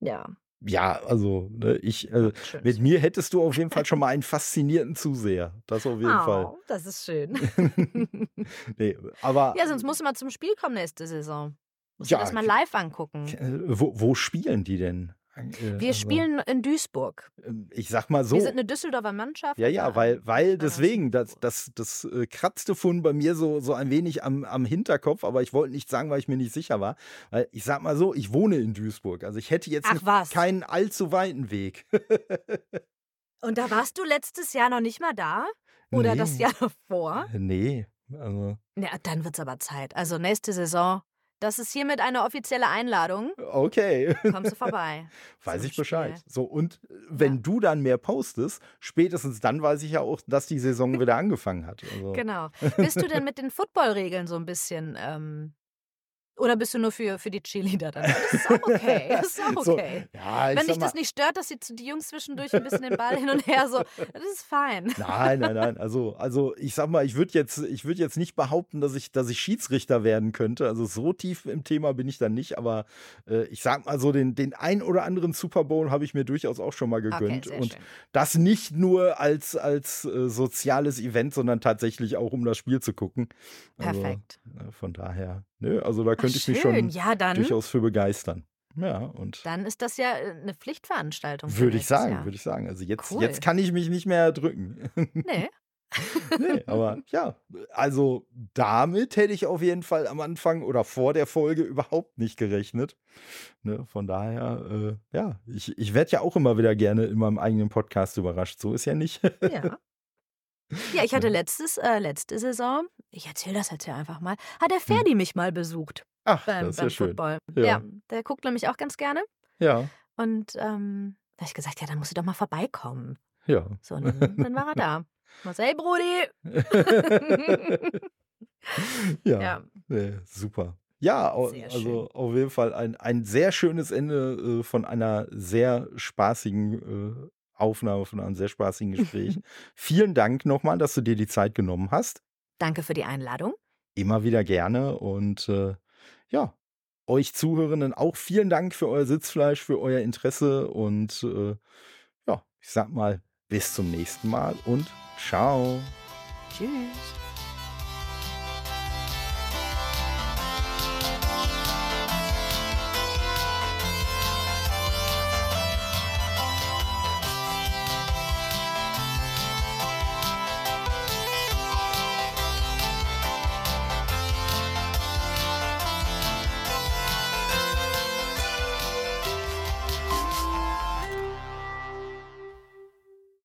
Ja, Ja, also, ne, ich, äh, mit mir hättest du auf jeden Fall schon mal einen faszinierten Zuseher. Das auf jeden Fall. Oh, das ist schön. Nee, aber ja, sonst musst du mal zum Spiel kommen nächste Saison. Musst Ja, das mal live angucken. äh, wo, wo spielen die denn? Äh, Wir also, spielen in Duisburg. ähm, Ich sag mal so. Wir sind eine Düsseldorfer Mannschaft. Ja, ja, weil, weil deswegen, das, das, das äh, kratzte von bei mir so, so ein wenig am, am Hinterkopf, aber ich wollte nicht sagen, weil ich mir nicht sicher war. Weil ich sag mal so, ich wohne in Duisburg. Also ich hätte jetzt Ach keinen allzu weiten Weg. Und da warst du letztes Jahr noch nicht mal da? Oder das Nee. Jahr davor? Nee, also. Ja, dann wird's aber Zeit. Also nächste Saison Das ist hiermit eine offizielle Einladung. Okay. Kommst du vorbei. weiß ich Bescheid. Spiel. So, und wenn Ja. du dann mehr postest, spätestens dann weiß ich ja auch, dass die Saison wieder angefangen hat. Also, Genau. Bist du denn mit den Footballregeln so ein bisschen. Ähm, oder bist du nur für, für die Cheerleader dann? Das ist auch okay. Das ist auch So, okay. ja, ich Wenn dich mal, das nicht stört, dass die, die Jungs zwischendurch ein bisschen den Ball hin und her so, das ist fein. Nein, nein, nein. Also, also ich sag mal, ich würde jetzt, ich würde jetzt nicht behaupten, dass ich, dass ich Schiedsrichter werden könnte. Also so tief im Thema bin ich dann nicht, aber äh, ich sag mal so, den, den ein oder anderen Super Bowl habe ich mir durchaus auch schon mal Okay, gegönnt. sehr und schön. das nicht nur als, als äh, soziales Event, sondern tatsächlich auch, um das Spiel zu gucken. Also, Perfekt. äh, von daher, nö, also da Ach, könnte ich mich schon Ja, dann, durchaus für begeistern. Ja, und dann ist das ja äh, eine Pflichtveranstaltung. für würde ich sagen, Jahr. würde ich sagen. Also jetzt, Cool. jetzt kann ich mich nicht mehr drücken. Nee. Nee, aber ja, also damit hätte ich auf jeden Fall am Anfang oder vor der Folge überhaupt nicht gerechnet. Ne, von daher, äh, ja, ich, ich werde ja auch immer wieder gerne in meinem eigenen Podcast überrascht. So ist ja nicht. Ja. Ja, ich hatte letztes, äh, letzte Saison, ich erzähle das jetzt ja einfach mal, hat der Ferdi mich mal besucht Ach, beim, Hm. das ist beim ja schön. Football. Ja. Ja. der guckt nämlich auch ganz gerne. Ja, Und ähm, da habe ich gesagt, ja, dann musst du doch mal vorbeikommen. ja. So, dann, dann war er da. Hey Brudi! ja, Ja. nee, super. Ja, Sehr also auf jeden Fall ein, ein sehr schönes Ende äh, von einer sehr spaßigen äh, Aufnahme, von einem sehr spaßigen Gespräch. Vielen Dank nochmal, dass du dir die Zeit genommen hast. Danke für die Einladung. immer wieder gerne. Und äh, ja, euch Zuhörenden auch vielen Dank für euer Sitzfleisch, für euer Interesse. Und äh, ja, ich sag mal, bis zum nächsten Mal und ciao. Tschüss.